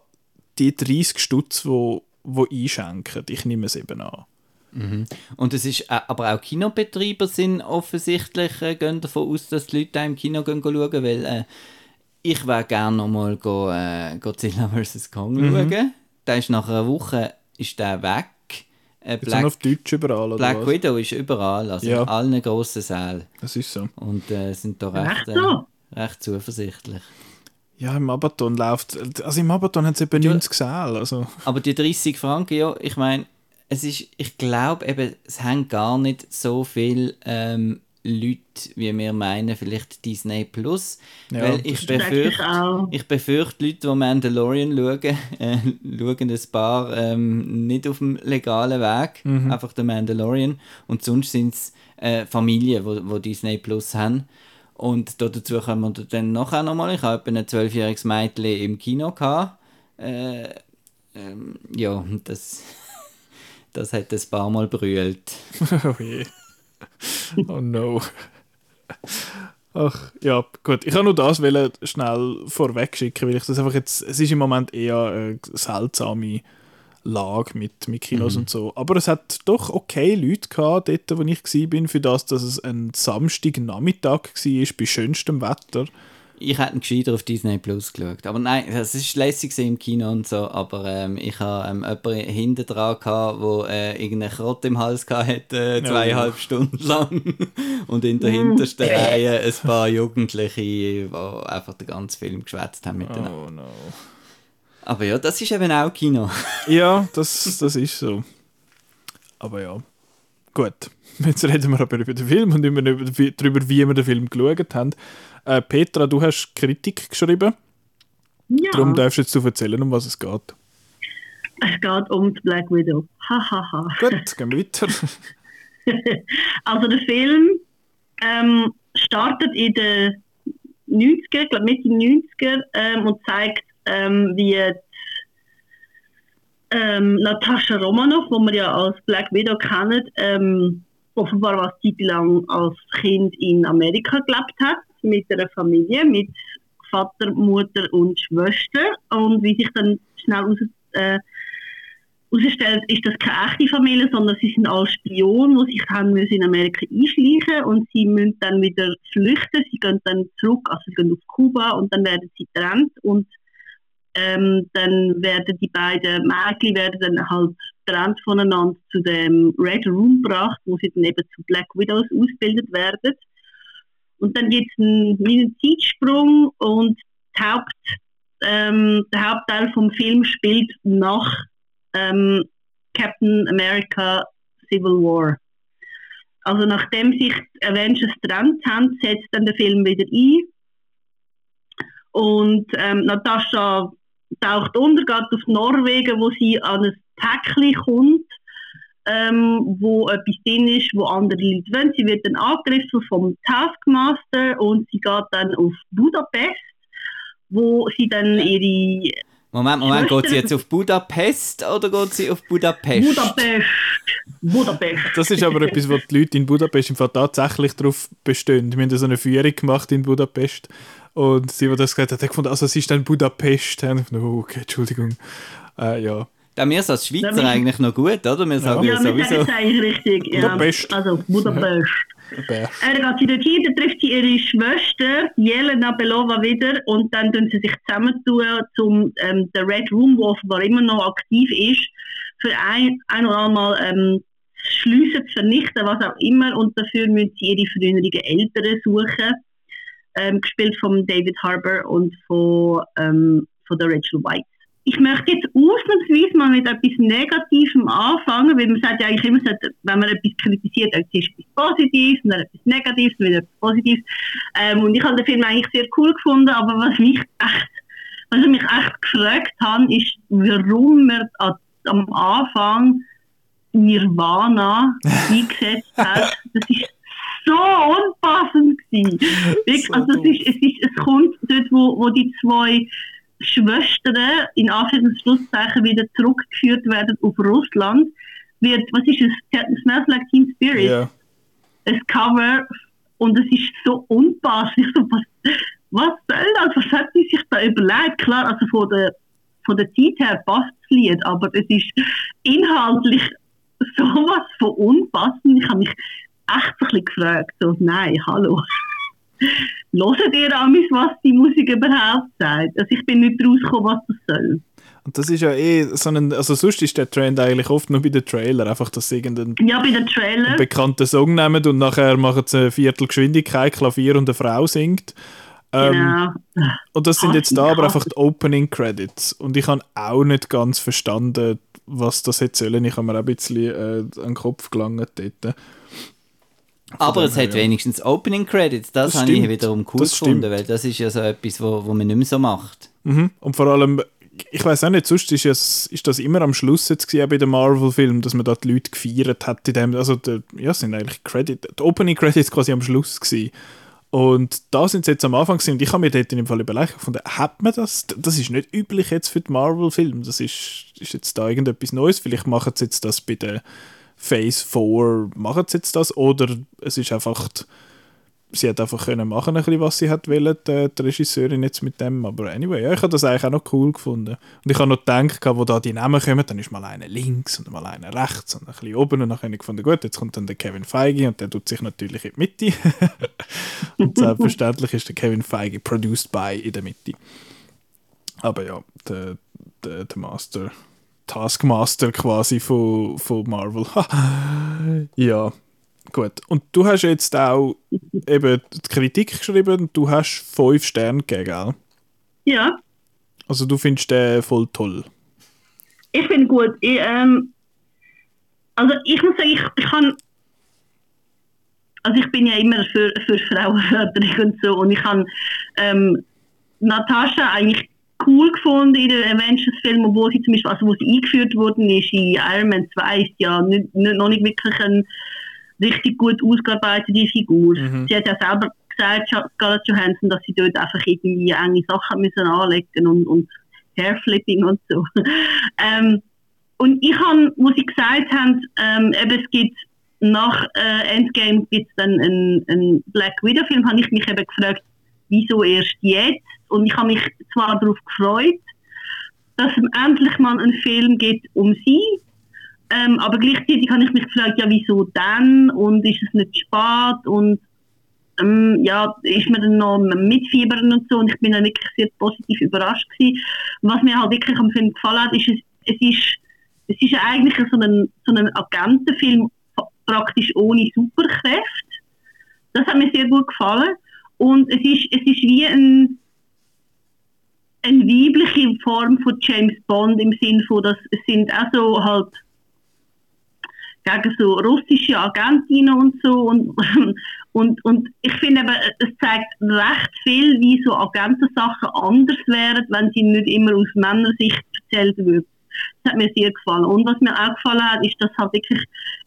Speaker 1: die 30 Stutz, wo, wo einschenken? Ich nehme es eben an.
Speaker 2: Und es ist, äh, aber auch Kinobetreiber sind offensichtlich, äh, gehen davon aus, dass die Leute im Kino gehen schauen, weil äh, ich wäre gerne nochmal äh, Godzilla vs. Kong schauen. Der ist nach einer Woche ist der weg. Äh, Black,
Speaker 1: auf Deutsch überall, oder
Speaker 2: Black
Speaker 1: was?
Speaker 2: Widow ist überall, also
Speaker 1: Ja.
Speaker 2: in allen grossen Sälen.
Speaker 1: Das ist so.
Speaker 2: Und äh, sind da
Speaker 3: Echt
Speaker 2: recht, äh, recht zuversichtlich.
Speaker 1: Ja, im Abaton läuft, also im Abaton haben sie etwa 90 Säle, also...
Speaker 2: Aber die 30 Franken, ja, ich meine, es ist, ich glaube eben, es haben gar nicht so viele ähm, Leute, wie wir meinen, vielleicht Disney Plus.
Speaker 1: Ja,
Speaker 2: weil ich
Speaker 3: ich
Speaker 2: befürchte,
Speaker 3: auch.
Speaker 2: ich befürchte, Leute, die Mandalorian schauen, äh, schauen ein paar ähm, nicht auf dem legalen Weg,
Speaker 1: Mhm.
Speaker 2: einfach der Mandalorian. Und sonst sind es äh, Familien, die wo Disney Plus haben. Und da dazu kommen wir dann nachher nochmal. Ich habe ein zwölfjähriges Mädchen im Kino gehabt. Äh, ähm, ja, das, das hat ein paar Mal brüllt.
Speaker 1: Oh je. Oh no. Ach, ja, gut. Ich kann nur das wollen schnell vorweg schicken, weil ich das einfach jetzt. Es ist im Moment eher eine seltsame Lage mit, mit Kinos und so. Aber es hat doch okay Leute gehabt, dort, wo ich war, für das, dass es ein Samstagnachmittag war, bei schönstem Wetter.
Speaker 2: Ich hätte ihn gescheiter auf Disney Plus geschaut. Aber nein, es ist lässig im Kino und so, aber ähm, ich habe ähm, jemanden hinten dran gehabt, der äh, irgendeinen Krott im Hals hatte, äh, zweieinhalb Stunden lang. und in der hintersten Reihe ein paar Jugendliche, die einfach den ganzen Film geschwätzt haben miteinander.
Speaker 1: Oh no.
Speaker 2: Aber ja, das ist eben auch Kino.
Speaker 1: Ja, das, das ist so. Aber ja. Gut. Jetzt reden wir aber über den Film und über, über, darüber, wie wir den Film geschaut haben. Äh, Petra, du hast Kritik geschrieben.
Speaker 3: Ja,
Speaker 1: Darum darfst du jetzt erzählen, um was es geht.
Speaker 3: es geht um die Black Widow. Hahaha.
Speaker 1: Gut, gehen wir weiter.
Speaker 3: Also der Film ähm, startet in den 90er, ich glaube Mitte 90er ähm, und zeigt, ähm, wie ähm, Natascha Romanoff, die wir ja als Black Widow kennen, ähm, offenbar was Zeit lang als Kind in Amerika gelebt hat, mit einer Familie, mit Vater, Mutter und Schwester und wie sich dann schnell aus, äh, herausstellt, ist das keine echte Familie, sondern sie sind alle Spionen, die sich haben in Amerika einschleichen und sie müssen dann wieder flüchten. Sie gehen dann zurück, also sie gehen auf Kuba und dann werden sie getrennt und ähm, dann werden die beiden Mädchen werden dann halt getrennt voneinander zu dem Red Room gebracht, wo sie dann eben zu Black Widows ausgebildet werden. Und dann gibt es einen, Zeitsprung und Haupt, ähm, der Hauptteil vom Film spielt nach ähm, Captain America Civil War. Also nachdem sich Avengers getrennt haben, setzt dann der Film wieder ein. Und ähm, Natascha taucht unter, geht auf Norwegen, wo sie an ein Päckchen kommt, ähm, wo etwas drin ist, wo andere Leute wollen. Sie wird dann angegriffen vom Taskmaster und sie geht dann auf Budapest, wo sie dann ihre
Speaker 2: Moment, Moment, geht sie jetzt auf Budapest oder geht sie auf Budapest?
Speaker 3: Budapest. Budapest.
Speaker 1: Das ist aber etwas, wo die Leute in Budapest im Fall tatsächlich darauf bestehen. Wir haben so eine Führung gemacht in Budapest und sie, die das gesagt hat, hat gefunden, also es ist dann Budapest. Und ich dachte, oh, okay, Entschuldigung. Äh, ja.
Speaker 2: Da wir als Schweizer ja, eigentlich noch gut, oder? Wir sagen ja,
Speaker 3: ja sowieso. Ja, wir sagen eigentlich richtig. Ja.
Speaker 1: Budapest.
Speaker 3: Also Budapest. Er geht sie dorthin, dann trifft sie ihre Schwester, Jelena Belova, wieder und dann tun sie sich zusammentun, um ähm, der Red Room, der offenbar immer noch aktiv ist, für ein, ein oder einmal ähm, Schliessen zu vernichten, was auch immer, und dafür müssen sie ihre früheren Eltern suchen, ähm, gespielt von David Harbour und von, ähm, von der Rachel White ich möchte jetzt ausnahmsweise mal mit etwas Negativem anfangen, weil man sagt ja eigentlich immer, wenn man etwas kritisiert, dann ist etwas Positives, dann etwas Negatives, dann wieder etwas Positives. Ähm, und ich habe den Film eigentlich sehr cool gefunden, aber was mich echt, was ich mich echt gefragt habe, ist, warum man am Anfang Nirvana eingesetzt hat. Das ist so unpassend gewesen. So also es, ist, es, ist, es kommt dort, wo, wo die zwei Schwestern in Anführungszeichen wieder zurückgeführt werden auf Russland, wird, was ist es, Smells Like Teen Spirit, yeah. ein Cover und es ist so unpasslich. So, was, was soll das? Was hat sie sich da überlegt? Klar, also von der, von der Zeit her passt das Lied, aber es ist inhaltlich sowas von unpassend. Ich habe mich echt ein bisschen gefragt, so, nein, hallo. Hört ihr an was die Musik überhaupt sagt? Also ich bin nicht rausgekommen, was das soll.
Speaker 1: Und das ist ja eh so ein, also sonst ist der Trend eigentlich oft nur bei den Trailer, einfach, dass sie irgendeinen
Speaker 3: ja, bei den Trailer.
Speaker 1: bekannten Song nehmen und nachher machen sie eine Viertelgeschwindigkeit, Klavier und eine Frau singt. Ähm, genau. Und das sind jetzt da aber einfach die Opening Credits. Und ich habe auch nicht ganz verstanden, was das jetzt sollen. Ich habe mir auch ein bisschen äh, an den Kopf gelangt dort.
Speaker 2: Aber es hat ja. wenigstens Opening Credits, das, das habe ich wiederum cool das gefunden, stimmt. weil das ist ja so etwas, wo, wo man nicht mehr so macht.
Speaker 1: Mhm. Und vor allem, ich weiß auch nicht, sonst ist, es, ist das immer am Schluss jetzt bei den Marvel-Filmen, dass man da die Leute gefeiert hat. In dem, also, der, ja, sind eigentlich Credit, die Opening Credits quasi am Schluss gewesen. Und da sind sie jetzt am Anfang gewesen, und ich habe mir dort in dem Fall überlegt, gefunden, hat man das? Das ist nicht üblich jetzt für die Marvel-Filme. Das ist, ist jetzt da irgendetwas Neues. Vielleicht machen sie jetzt das bei den Phase 4 machen sie jetzt das? Oder es ist einfach sie hat einfach können machen ein was sie hat wollen, die, die Regisseurin jetzt mit dem, aber anyway, ja, ich habe das eigentlich auch noch cool gefunden. Und ich habe noch gedacht, wo da die Namen kommen, dann ist mal einer links und mal einer rechts und ein bisschen oben und dann habe ich gefunden, gut, jetzt kommt dann der Kevin Feige und der tut sich natürlich in die Mitte. Und selbstverständlich ist der Kevin Feige produced by in der Mitte. Aber ja, der, der, der Master Taskmaster quasi von, von Marvel. ja, gut. Und du hast jetzt auch eben die Kritik geschrieben und du hast fünf Sterne gegeben, gell?
Speaker 3: Ja.
Speaker 1: Also du findest den voll toll?
Speaker 3: Ich finde gut. Ich, ähm, also ich muss sagen, ich, ich kann also ich bin ja immer für, für Frauenförderung und so und ich habe ähm, Natascha eigentlich cool gefunden in den Avengers-Filmen, obwohl sie zum Beispiel, also wo sie eingeführt worden ist, in Iron Man 2 ist ja nicht, nicht, noch nicht wirklich eine richtig gut ausgearbeitete Figur. Mhm. Sie hat ja selber gesagt, Scarlett Johansson, dass sie dort einfach irgendwie enge Sachen müssen anlegen und, und Hairflipping und so. ähm, und ich habe, wo sie gesagt haben, ähm, eben es gibt nach äh, Endgame gibt es dann einen, einen Black Widow-Film, habe ich mich eben gefragt, wieso erst jetzt? Und ich habe mich zwar darauf gefreut, dass es endlich mal einen Film gibt um sie, ähm, aber gleichzeitig habe ich mich gefragt, ja wieso dann und ist es nicht spät und ähm, ja, ist man dann noch mitfiebern und so und ich bin dann wirklich sehr positiv überrascht gewesen. Was mir halt wirklich am Film gefallen hat, ist, es, es ist, es ist eigentlich so ein, so ein Agentenfilm praktisch ohne Superkräfte. Das hat mir sehr gut gefallen. Und es ist, es ist wie ein, eine weibliche Form von James Bond im Sinn von, dass es sind so halt gegen so russische Agentinnen und so und, und, und ich finde eben, es zeigt recht viel, wie so Agentensachen anders wären, wenn sie nicht immer aus Männersicht erzählt würden. Das hat mir sehr gefallen. Und was mir auch gefallen hat, ist, dass halt wirklich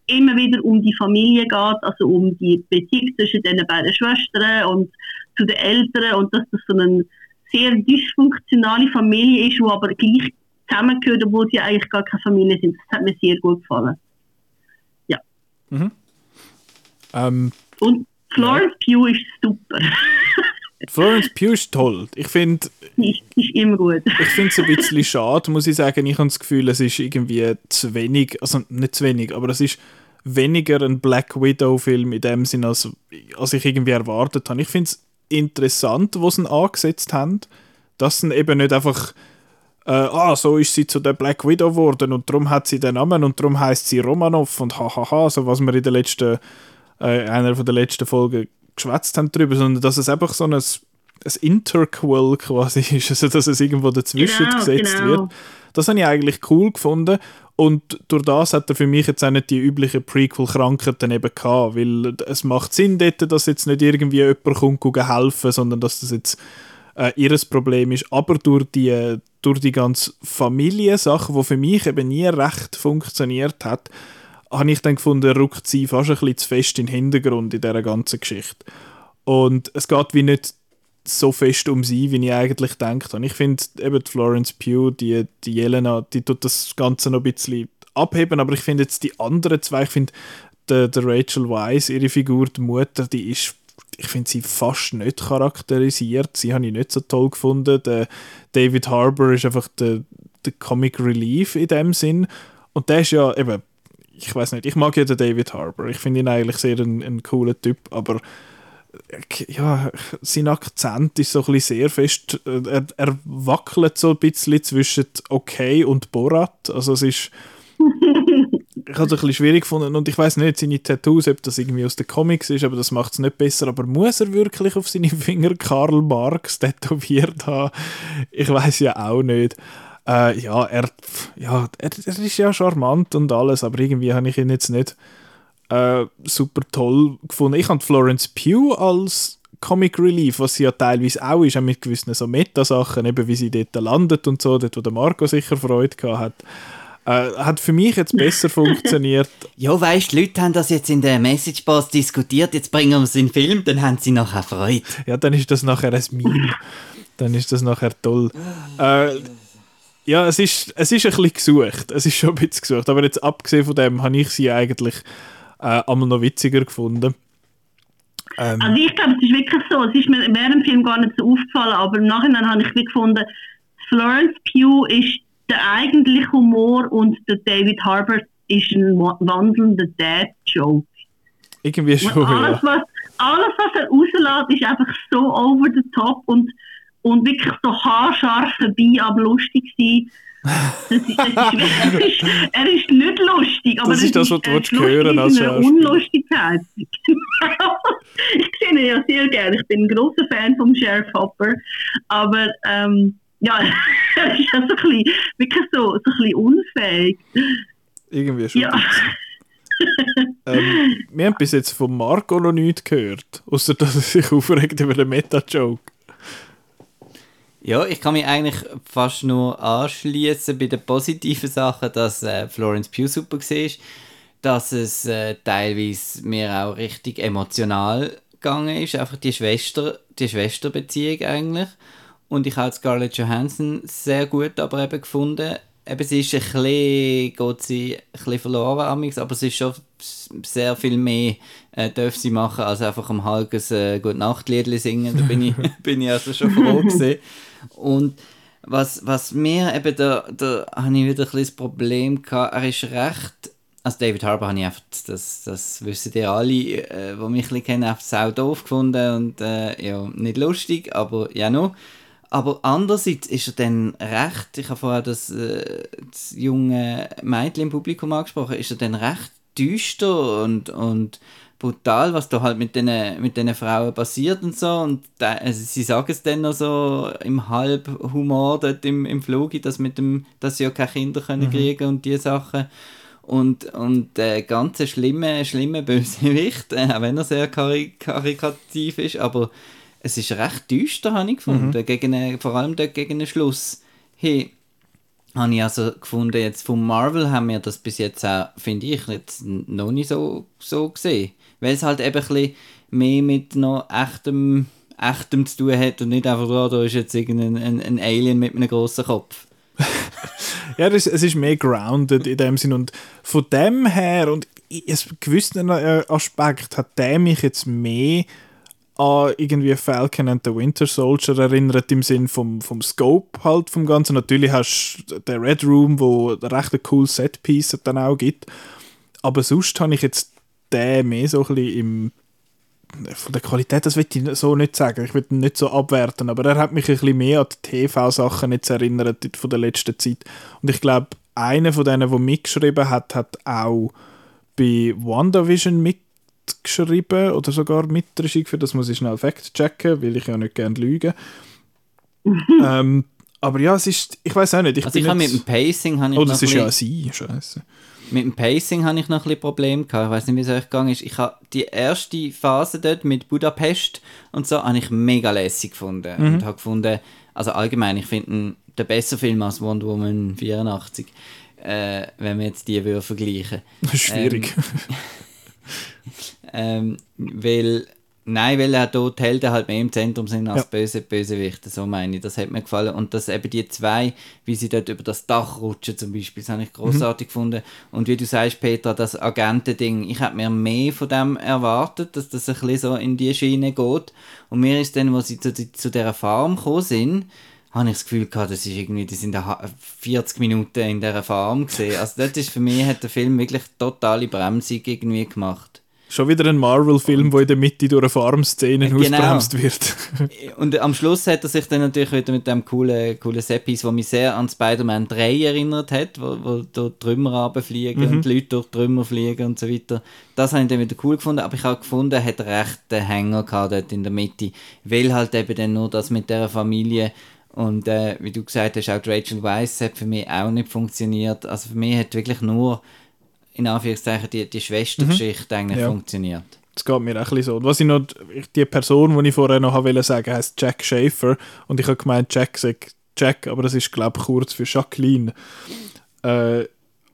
Speaker 3: immer wieder um die Familie geht, also um die Beziehung zwischen den beiden Schwestern und zu den Eltern und dass das so ein sehr dysfunktionale Familie ist, die aber gleich zusammengehört, obwohl sie eigentlich gar keine Familie sind. Das hat mir sehr gut gefallen. Ja.
Speaker 1: Mhm. Ähm,
Speaker 3: Und Florence ja. Pugh ist super.
Speaker 1: Florence Pugh ist toll. Ich finde...
Speaker 3: Ist, ist immer gut.
Speaker 1: Ich finde es ein bisschen schade, muss ich sagen. Ich habe das Gefühl, es ist irgendwie zu wenig, also nicht zu wenig, aber es ist weniger ein Black Widow-Film in dem Sinne, als, als ich irgendwie erwartet habe. Ich finde es interessant, was sie angesetzt haben, dass sie eben nicht einfach äh, ah, so ist sie zu der Black Widow geworden und darum hat sie den Namen und darum heißt sie Romanov und hahaha, so was wir in der letzten, äh, einer von der letzten Folgen geschwätzt haben darüber, sondern dass es einfach so ein, ein Interquel quasi ist, also dass es irgendwo dazwischen genau, gesetzt genau. wird. Das habe ich eigentlich cool gefunden und durch das hat er für mich jetzt auch nicht die üblichen Prequel-Krankheiten eben gehabt, weil es macht Sinn dort, dass jetzt nicht irgendwie jemand kommt helfen, sondern dass das jetzt äh, ihr Problem ist. Aber durch die, durch die ganze Familiensache, die für mich eben nie recht funktioniert hat, habe ich dann gefunden, rückt sie fast ein bisschen zu fest in den Hintergrund in dieser ganzen Geschichte. Und es geht wie nicht so fest um sie, wie ich eigentlich gedacht habe. Ich finde eben Florence Pugh, die, die Jelena, die tut das Ganze noch ein bisschen abheben, aber ich finde jetzt die anderen zwei, ich finde der, der Rachel Weisz, ihre Figur, die Mutter, die ist ich finde sie fast nicht charakterisiert. Sie habe ich nicht so toll gefunden. Der David Harbour ist einfach der, der Comic Relief in dem Sinn. Und der ist ja eben, ich weiß nicht, ich mag ja den David Harbour. Ich finde ihn eigentlich sehr ein, ein cooler Typ, aber ja, sein Akzent ist so ein bisschen sehr fest, äh, er, er wackelt so ein bisschen zwischen okay und Borat, also es ist ich habe es ein bisschen schwierig gefunden und ich weiß nicht, seine Tattoos, ob das irgendwie aus den Comics ist, aber das macht es nicht besser, aber muss er wirklich auf seine Finger Karl Marx tätowiert haben? Ich weiß ja auch nicht. Äh, ja, er, ja er, er ist ja charmant und alles, aber irgendwie habe ich ihn jetzt nicht äh, super toll gefunden. Ich habe Florence Pugh als Comic Relief, was sie ja teilweise auch ist, auch mit gewissen so Meta-Sachen, eben wie sie dort landet und so, dort wo der Marco sicher Freude gehabt hat. Äh, hat für mich jetzt besser funktioniert.
Speaker 2: Ja, weißt du, die Leute haben das jetzt in der Message Box diskutiert, jetzt bringen wir es in den Film, dann haben sie nachher Freude.
Speaker 1: Ja, dann ist das nachher ein Meme. dann ist das nachher toll. Äh, ja, es ist, es ist ein bisschen gesucht. Es ist schon ein bisschen gesucht. Aber jetzt abgesehen von dem habe ich sie eigentlich äh, einmal noch witziger gefunden.
Speaker 3: Ähm, also ich glaube, es ist wirklich so. Es ist mir während dem Film gar nicht so aufgefallen, aber im Nachhinein habe ich gefunden, Florence Pugh ist der eigentliche Humor und der David Harbour ist ein wandelnder Dad-Joke.
Speaker 1: Irgendwie schon,
Speaker 3: alles, ja. was, alles, was er rauslässt, ist einfach so over the top und, und wirklich so haarscharf vorbei, aber lustig sein. Das das er ist nicht lustig, aber
Speaker 1: das ist das, was du hören als
Speaker 3: Unlustigkeit. ich sehe ihn ja sehr gerne. Ich bin ein großer Fan vom Sheriff Hopper, aber ähm, ja, er ist ja so ein bisschen, wirklich so, so ein bisschen unfähig.
Speaker 1: Irgendwie schon.
Speaker 3: Ja.
Speaker 1: ähm, wir haben bis jetzt von Marco noch nichts gehört, außer dass er sich aufregt über den Meta-Joke.
Speaker 2: Ja, ich kann mich eigentlich fast nur anschließen bei den positiven Sachen, dass äh, Florence Pugh super war, dass es äh, teilweise mir auch richtig emotional gegangen ist, einfach die Schwester, die Schwesterbeziehung eigentlich. Und ich habe Scarlett Johansson sehr gut aber eben gefunden. Eben, sie ist ein bisschen, geht sie ein bisschen verloren aber es ist schon sehr viel mehr äh, darf sie machen, als einfach am Halges äh, Gute Nachtlied singen. Da bin ich, bin ich also schon froh gewesen. Und was, was mir eben, da, da habe ich wieder ein bisschen Problem gehabt, er ist recht also David Harbour habe ich einfach, das, das wissen die alle, äh, die mich ein kennen, einfach sau doof gefunden und äh, ja, nicht lustig, aber ja noch. Aber andererseits ist er dann recht, ich habe vorher das, äh, das junge Mädchen im Publikum angesprochen, ist er dann recht düster und, und brutal, was da halt mit den mit den Frauen passiert und so. Und da, also sie sagen es dann noch so im Halbhumor dort im, im Flug, dass, mit dem, dass sie ja keine Kinder können mhm. kriegen und diese Sachen. Und, und der ganze schlimme, schlimme Bösewicht, äh, auch wenn er sehr karikativ ist, aber es ist recht düster, habe ich gefunden. Mhm. Gegen, vor allem dort gegen den Schluss. Hey, habe ich also gefunden, jetzt von Marvel haben wir das bis jetzt auch, finde ich, jetzt noch nicht so, so gesehen. Weil es halt eben ein mehr mit noch echtem, Echtem zu tun hat und nicht einfach, oh, da ist jetzt irgendein ein, ein Alien mit einem grossen Kopf.
Speaker 1: ja, das, es ist mehr grounded in dem Sinn und von dem her und in gewissen äh, Aspekt hat der mich jetzt mehr an irgendwie Falcon and the Winter Soldier erinnert im Sinn vom, vom Scope halt vom Ganzen. Natürlich hast du den Red Room, wo recht ein cooles Setpiece dann auch gibt. Aber sonst habe ich jetzt den mehr so ein bisschen im von der Qualität, das will ich so nicht sagen, ich will ihn nicht so abwerten, aber er hat mich ein bisschen mehr an die TV-Sachen jetzt erinnert von der letzten Zeit. Und ich glaube, einer von denen, der mitgeschrieben hat, hat auch bei WandaVision mit geschrieben oder sogar mit Regie geführt. Das muss ich schnell fact-checken, weil ich ja nicht gerne lüge. ähm, aber ja, es ist, ich weiß auch nicht.
Speaker 2: Ich also ich habe mit dem Pacing habe ich
Speaker 1: Oh, das ist ja sie, scheiße.
Speaker 2: Mit dem Pacing habe ich noch ein bisschen Probleme gehabt. Ich weiß nicht, wie es euch gegangen ist. Ich habe die erste Phase dort mit Budapest und so habe ich mega lässig gefunden mhm. und habe gefunden, also allgemein, ich finde der bessere Film als Wonder Woman 84, äh, wenn wir jetzt die würden vergleichen.
Speaker 1: Schwierig.
Speaker 2: Ähm, ähm, weil, nein, weil er dort Helden halt mehr im Zentrum sind als ja. böse Bösewichte, so meine ich. Das hat mir gefallen. Und dass eben die zwei, wie sie dort über das Dach rutschen zum Beispiel, das habe ich großartig mhm. gefunden. Und wie du sagst, Petra, das Agentending, ich habe mir mehr von dem erwartet, dass das ein bisschen so in die Schiene geht. Und mir ist dann, wo sie zu, zu dieser Farm gekommen sind, habe ich das Gefühl gehabt, das ist irgendwie, die sind 40 Minuten in dieser Farm gesehen. Also das ist für mich, hat der Film wirklich totale Bremsung irgendwie gemacht.
Speaker 1: Schon wieder ein Marvel-Film, wo in der Mitte durch eine Farmszene genau. ausbremst wird.
Speaker 2: und am Schluss hat er sich dann natürlich wieder mit dem coolen, coolen Seppis, der mich sehr an Spider-Man 3 erinnert hat, wo, wo durch Trümmer runterfliegen mhm. und Leute durch Trümmer fliegen und so weiter. Das habe ich dann wieder cool gefunden, aber ich habe gefunden, er hat recht den Hänger gehabt dort in der Mitte, weil halt eben dann nur das mit der Familie und äh, wie du gesagt hast, auch Rachel Weisz hat für mich auch nicht funktioniert. Also für mich hat wirklich nur in Anführungszeichen die, die Schwestergeschichte mhm. eigentlich ja. funktioniert.
Speaker 1: Das geht mir auch ein bisschen so. Was ich noch, die Person, die ich vorher noch wollte sagen, heißt Jack Schaefer. Und ich habe gemeint, Jack sagt Jack, aber das ist, glaube ich, kurz für Jacqueline. Äh,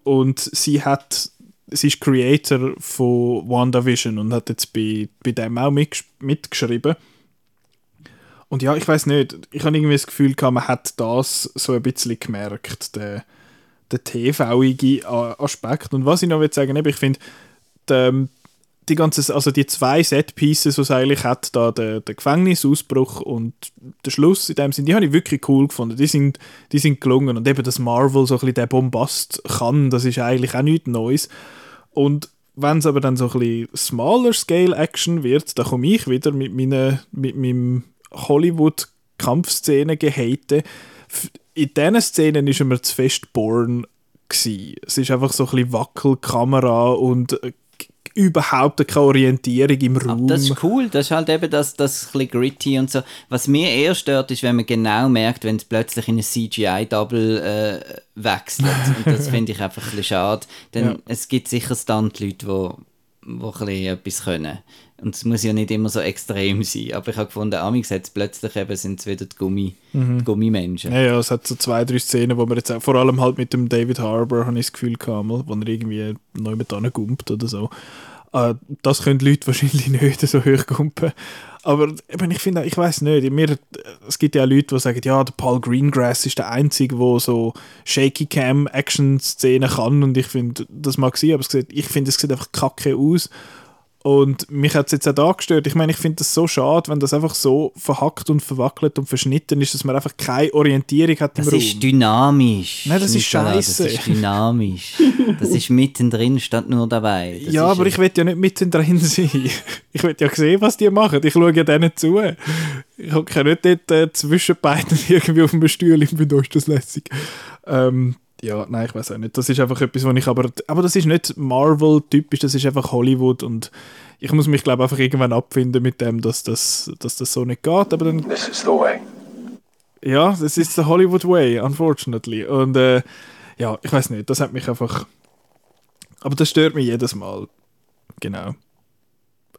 Speaker 1: und sie hat, sie ist Creator von WandaVision und hat jetzt bei, bei dem auch mit, mitgeschrieben. Und ja, ich weiß nicht, ich habe irgendwie das Gefühl gehabt, man hat das so ein bisschen gemerkt, der der TV-ige Aspekt. Und was ich noch will sagen, ich finde, die, die ganze, also die zwei Set-Pieces, die es eigentlich hat, da der, der Gefängnisausbruch und der Schluss in dem Sinn, die habe ich wirklich cool gefunden. Die sind, die sind gelungen. Und eben, dass Marvel so ein bisschen den Bombast kann, das ist eigentlich auch nichts Neues. Und wenn es aber dann so ein bisschen smaller Scale Action wird, dann komme ich wieder mit, meine, mit meinem Hollywood-Kampfszene gehate in diesen Szenen ist er mir zu fest born gewesen. Es ist einfach so ein bisschen Wackelkamera und äh, überhaupt keine Orientierung im Raum. Aber
Speaker 2: das ist cool, das ist halt eben das, das ein bisschen gritty und so. Was mir eher stört, ist, wenn man genau merkt, wenn es plötzlich in ein CGI-Double äh, wechselt. Und das finde ich einfach ein bisschen schade. Denn ja. es gibt sicher Stunt-Leute, die ein bisschen etwas können. Und es muss ja nicht immer so extrem sein. Aber ich habe gefunden, Amix jetzt plötzlich eben sind es wieder die, Gummi, mhm. die Gummimenschen.
Speaker 1: Ja, ja, es hat so zwei, drei Szenen, wo man jetzt auch, vor allem halt mit dem David Harbour, habe ich das Gefühl gehabt, wo er irgendwie neu mit gumpt oder so. Uh, das können Leute wahrscheinlich nicht so hoch gumpen. Aber eben, ich finde, ich weiß nicht, mir, es gibt ja auch Leute, die sagen, ja, der Paul Greengrass ist der Einzige, der so Shaky Cam Action-Szenen kann und ich finde, das mag sein, aber ich finde, es sieht einfach kacke aus und mich hat es jetzt auch da gestört. Ich meine, ich finde das so schade, wenn das einfach so verhackt und verwackelt und verschnitten ist, dass man einfach keine Orientierung hat
Speaker 2: im das Raum. Das ist dynamisch.
Speaker 1: Nein, das ist scheiße.
Speaker 2: Das ist dynamisch. Das ist mittendrin, statt nur dabei.
Speaker 1: Das ja, aber ich will ja nicht mittendrin sein. Ich will ja sehen, was die machen. Ich schaue ja denen zu. Ich ja nicht dort äh, zwischen beiden irgendwie auf einem Stuhl. Bin das lässig. Ähm, ja, nein, ich weiß auch nicht. Das ist einfach etwas, was ich aber. Aber das ist nicht Marvel-typisch, das ist einfach Hollywood und ich muss mich, glaube einfach irgendwann abfinden mit dem, dass das, dass das so nicht geht. Aber dann. This is the way. Ja, das ist der Hollywood Way, unfortunately. Und äh, ja, ich weiß nicht, das hat mich einfach. Aber das stört mich jedes Mal. Genau.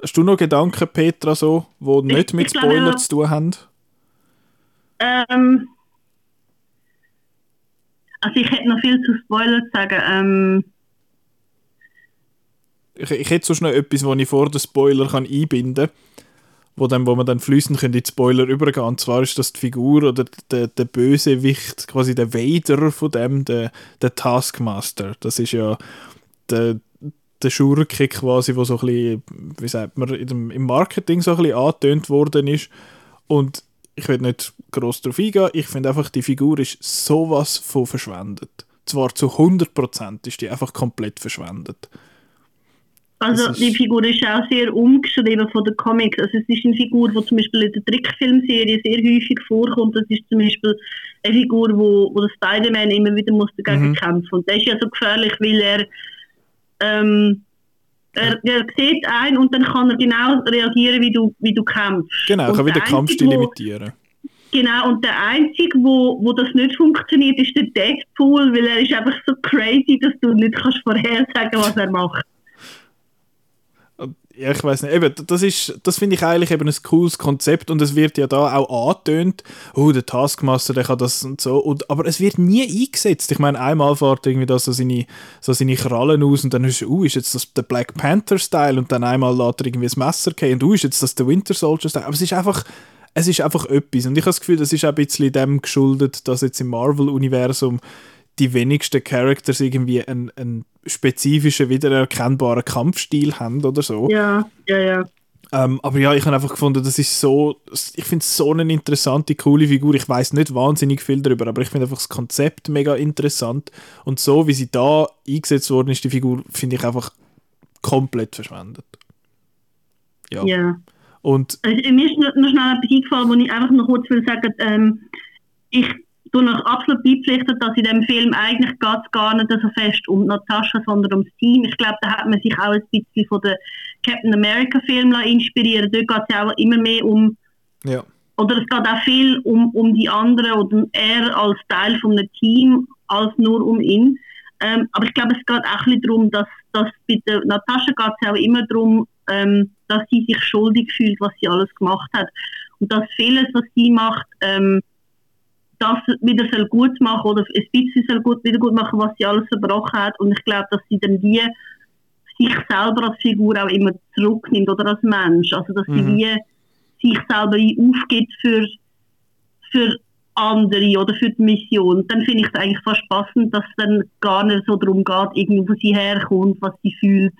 Speaker 1: Hast du noch Gedanken, Petra, so, die nicht mit Spoilern zu tun haben?
Speaker 3: Ähm, also ich hätte noch viel zu Spoiler zu sagen. Ähm,
Speaker 1: ich, ich hätte so schnell etwas, was ich vor den Spoiler kann einbinden kann. wo, dann, wo man dann fließend in die Spoiler übergehen Und zwar ist das die Figur oder der, der Bösewicht, quasi der Vader von dem, der, der Taskmaster. Das ist ja der, der Schurke quasi, wo so ein bisschen, wie sagt man, im Marketing so ein bisschen angetönt worden ist. Und ich will nicht groß darauf eingehen, ich finde einfach, die Figur ist sowas von verschwendet. Zwar zu 100% ist die einfach komplett verschwendet.
Speaker 3: Also die Figur ist auch sehr umgeschrieben von den Comics. Also es ist eine Figur, die zum Beispiel in der Trickfilmserie sehr häufig vorkommt. Das ist zum Beispiel eine Figur, wo, wo der Spider-Man immer wieder muss dagegen mhm. kämpfen Und der ist ja so gefährlich, weil er, ähm, er, er sieht ein und dann kann er genau reagieren, wie du, wie du kämpfst.
Speaker 1: Genau, er kann wieder Kampfstil imitieren.
Speaker 3: Genau, und der Einzige, wo, wo das nicht funktioniert, ist der Deadpool, weil er ist einfach so crazy, dass du nicht kannst vorhersagen, was er macht
Speaker 1: ja, ich weiß nicht, eben, das das finde ich eigentlich eben ein cooles Konzept und es wird ja da auch angetönt, oh, der Taskmaster, der kann das und so, und, aber es wird nie eingesetzt. Ich meine, einmal fährt irgendwie da so seine, so seine Krallen aus und dann ist, oh, ist jetzt das der Black Panther-Style und dann einmal lässt er irgendwie das Messer gehen und oh, ist jetzt das der Winter Soldier-Style, aber es ist einfach, es ist einfach etwas. Und ich habe das Gefühl, das ist auch ein bisschen dem geschuldet, dass jetzt im Marvel-Universum die wenigsten Characters irgendwie einen, einen spezifischen, wiedererkennbaren Kampfstil haben oder so.
Speaker 3: Ja, ja, ja.
Speaker 1: Ähm, aber ja, ich habe einfach gefunden, das ist so, ich finde es so eine interessante, coole Figur. Ich weiß nicht wahnsinnig viel darüber, aber ich finde einfach das Konzept mega interessant. Und so, wie sie da eingesetzt worden ist, die Figur, finde ich einfach komplett verschwendet.
Speaker 3: Ja. ja. Und also, mir ist noch, noch schnell etwas eingefallen, wo ich einfach noch kurz will sagen, ähm, ich tue noch absolut beipflichtet, dass in dem Film eigentlich geht gar nicht so fest um Natascha, sondern ums Team. Ich glaube, da hat man sich auch ein bisschen von den Captain America Film inspirieren. Dort geht es auch immer mehr um
Speaker 1: ja.
Speaker 3: oder es geht auch viel um, um die anderen oder er als Teil von einem Team als nur um ihn. Ähm, aber ich glaube, es geht auch ein bisschen darum, dass, dass bei der Natascha geht es auch immer darum, ähm, dass sie sich schuldig fühlt, was sie alles gemacht hat. Und dass vieles, was sie macht, ähm, das wieder soll gut machen oder ein bisschen soll gut, wieder gut machen, was sie alles verbrochen hat. Und ich glaube, dass sie dann wie sich selber als Figur auch immer zurücknimmt oder als Mensch. Also dass mhm. sie wie sich selber aufgibt für, für andere oder für die Mission. Dann finde ich es eigentlich fast passend, dass es dann gar nicht so darum geht, irgendwie, wo sie herkommt, was sie fühlt,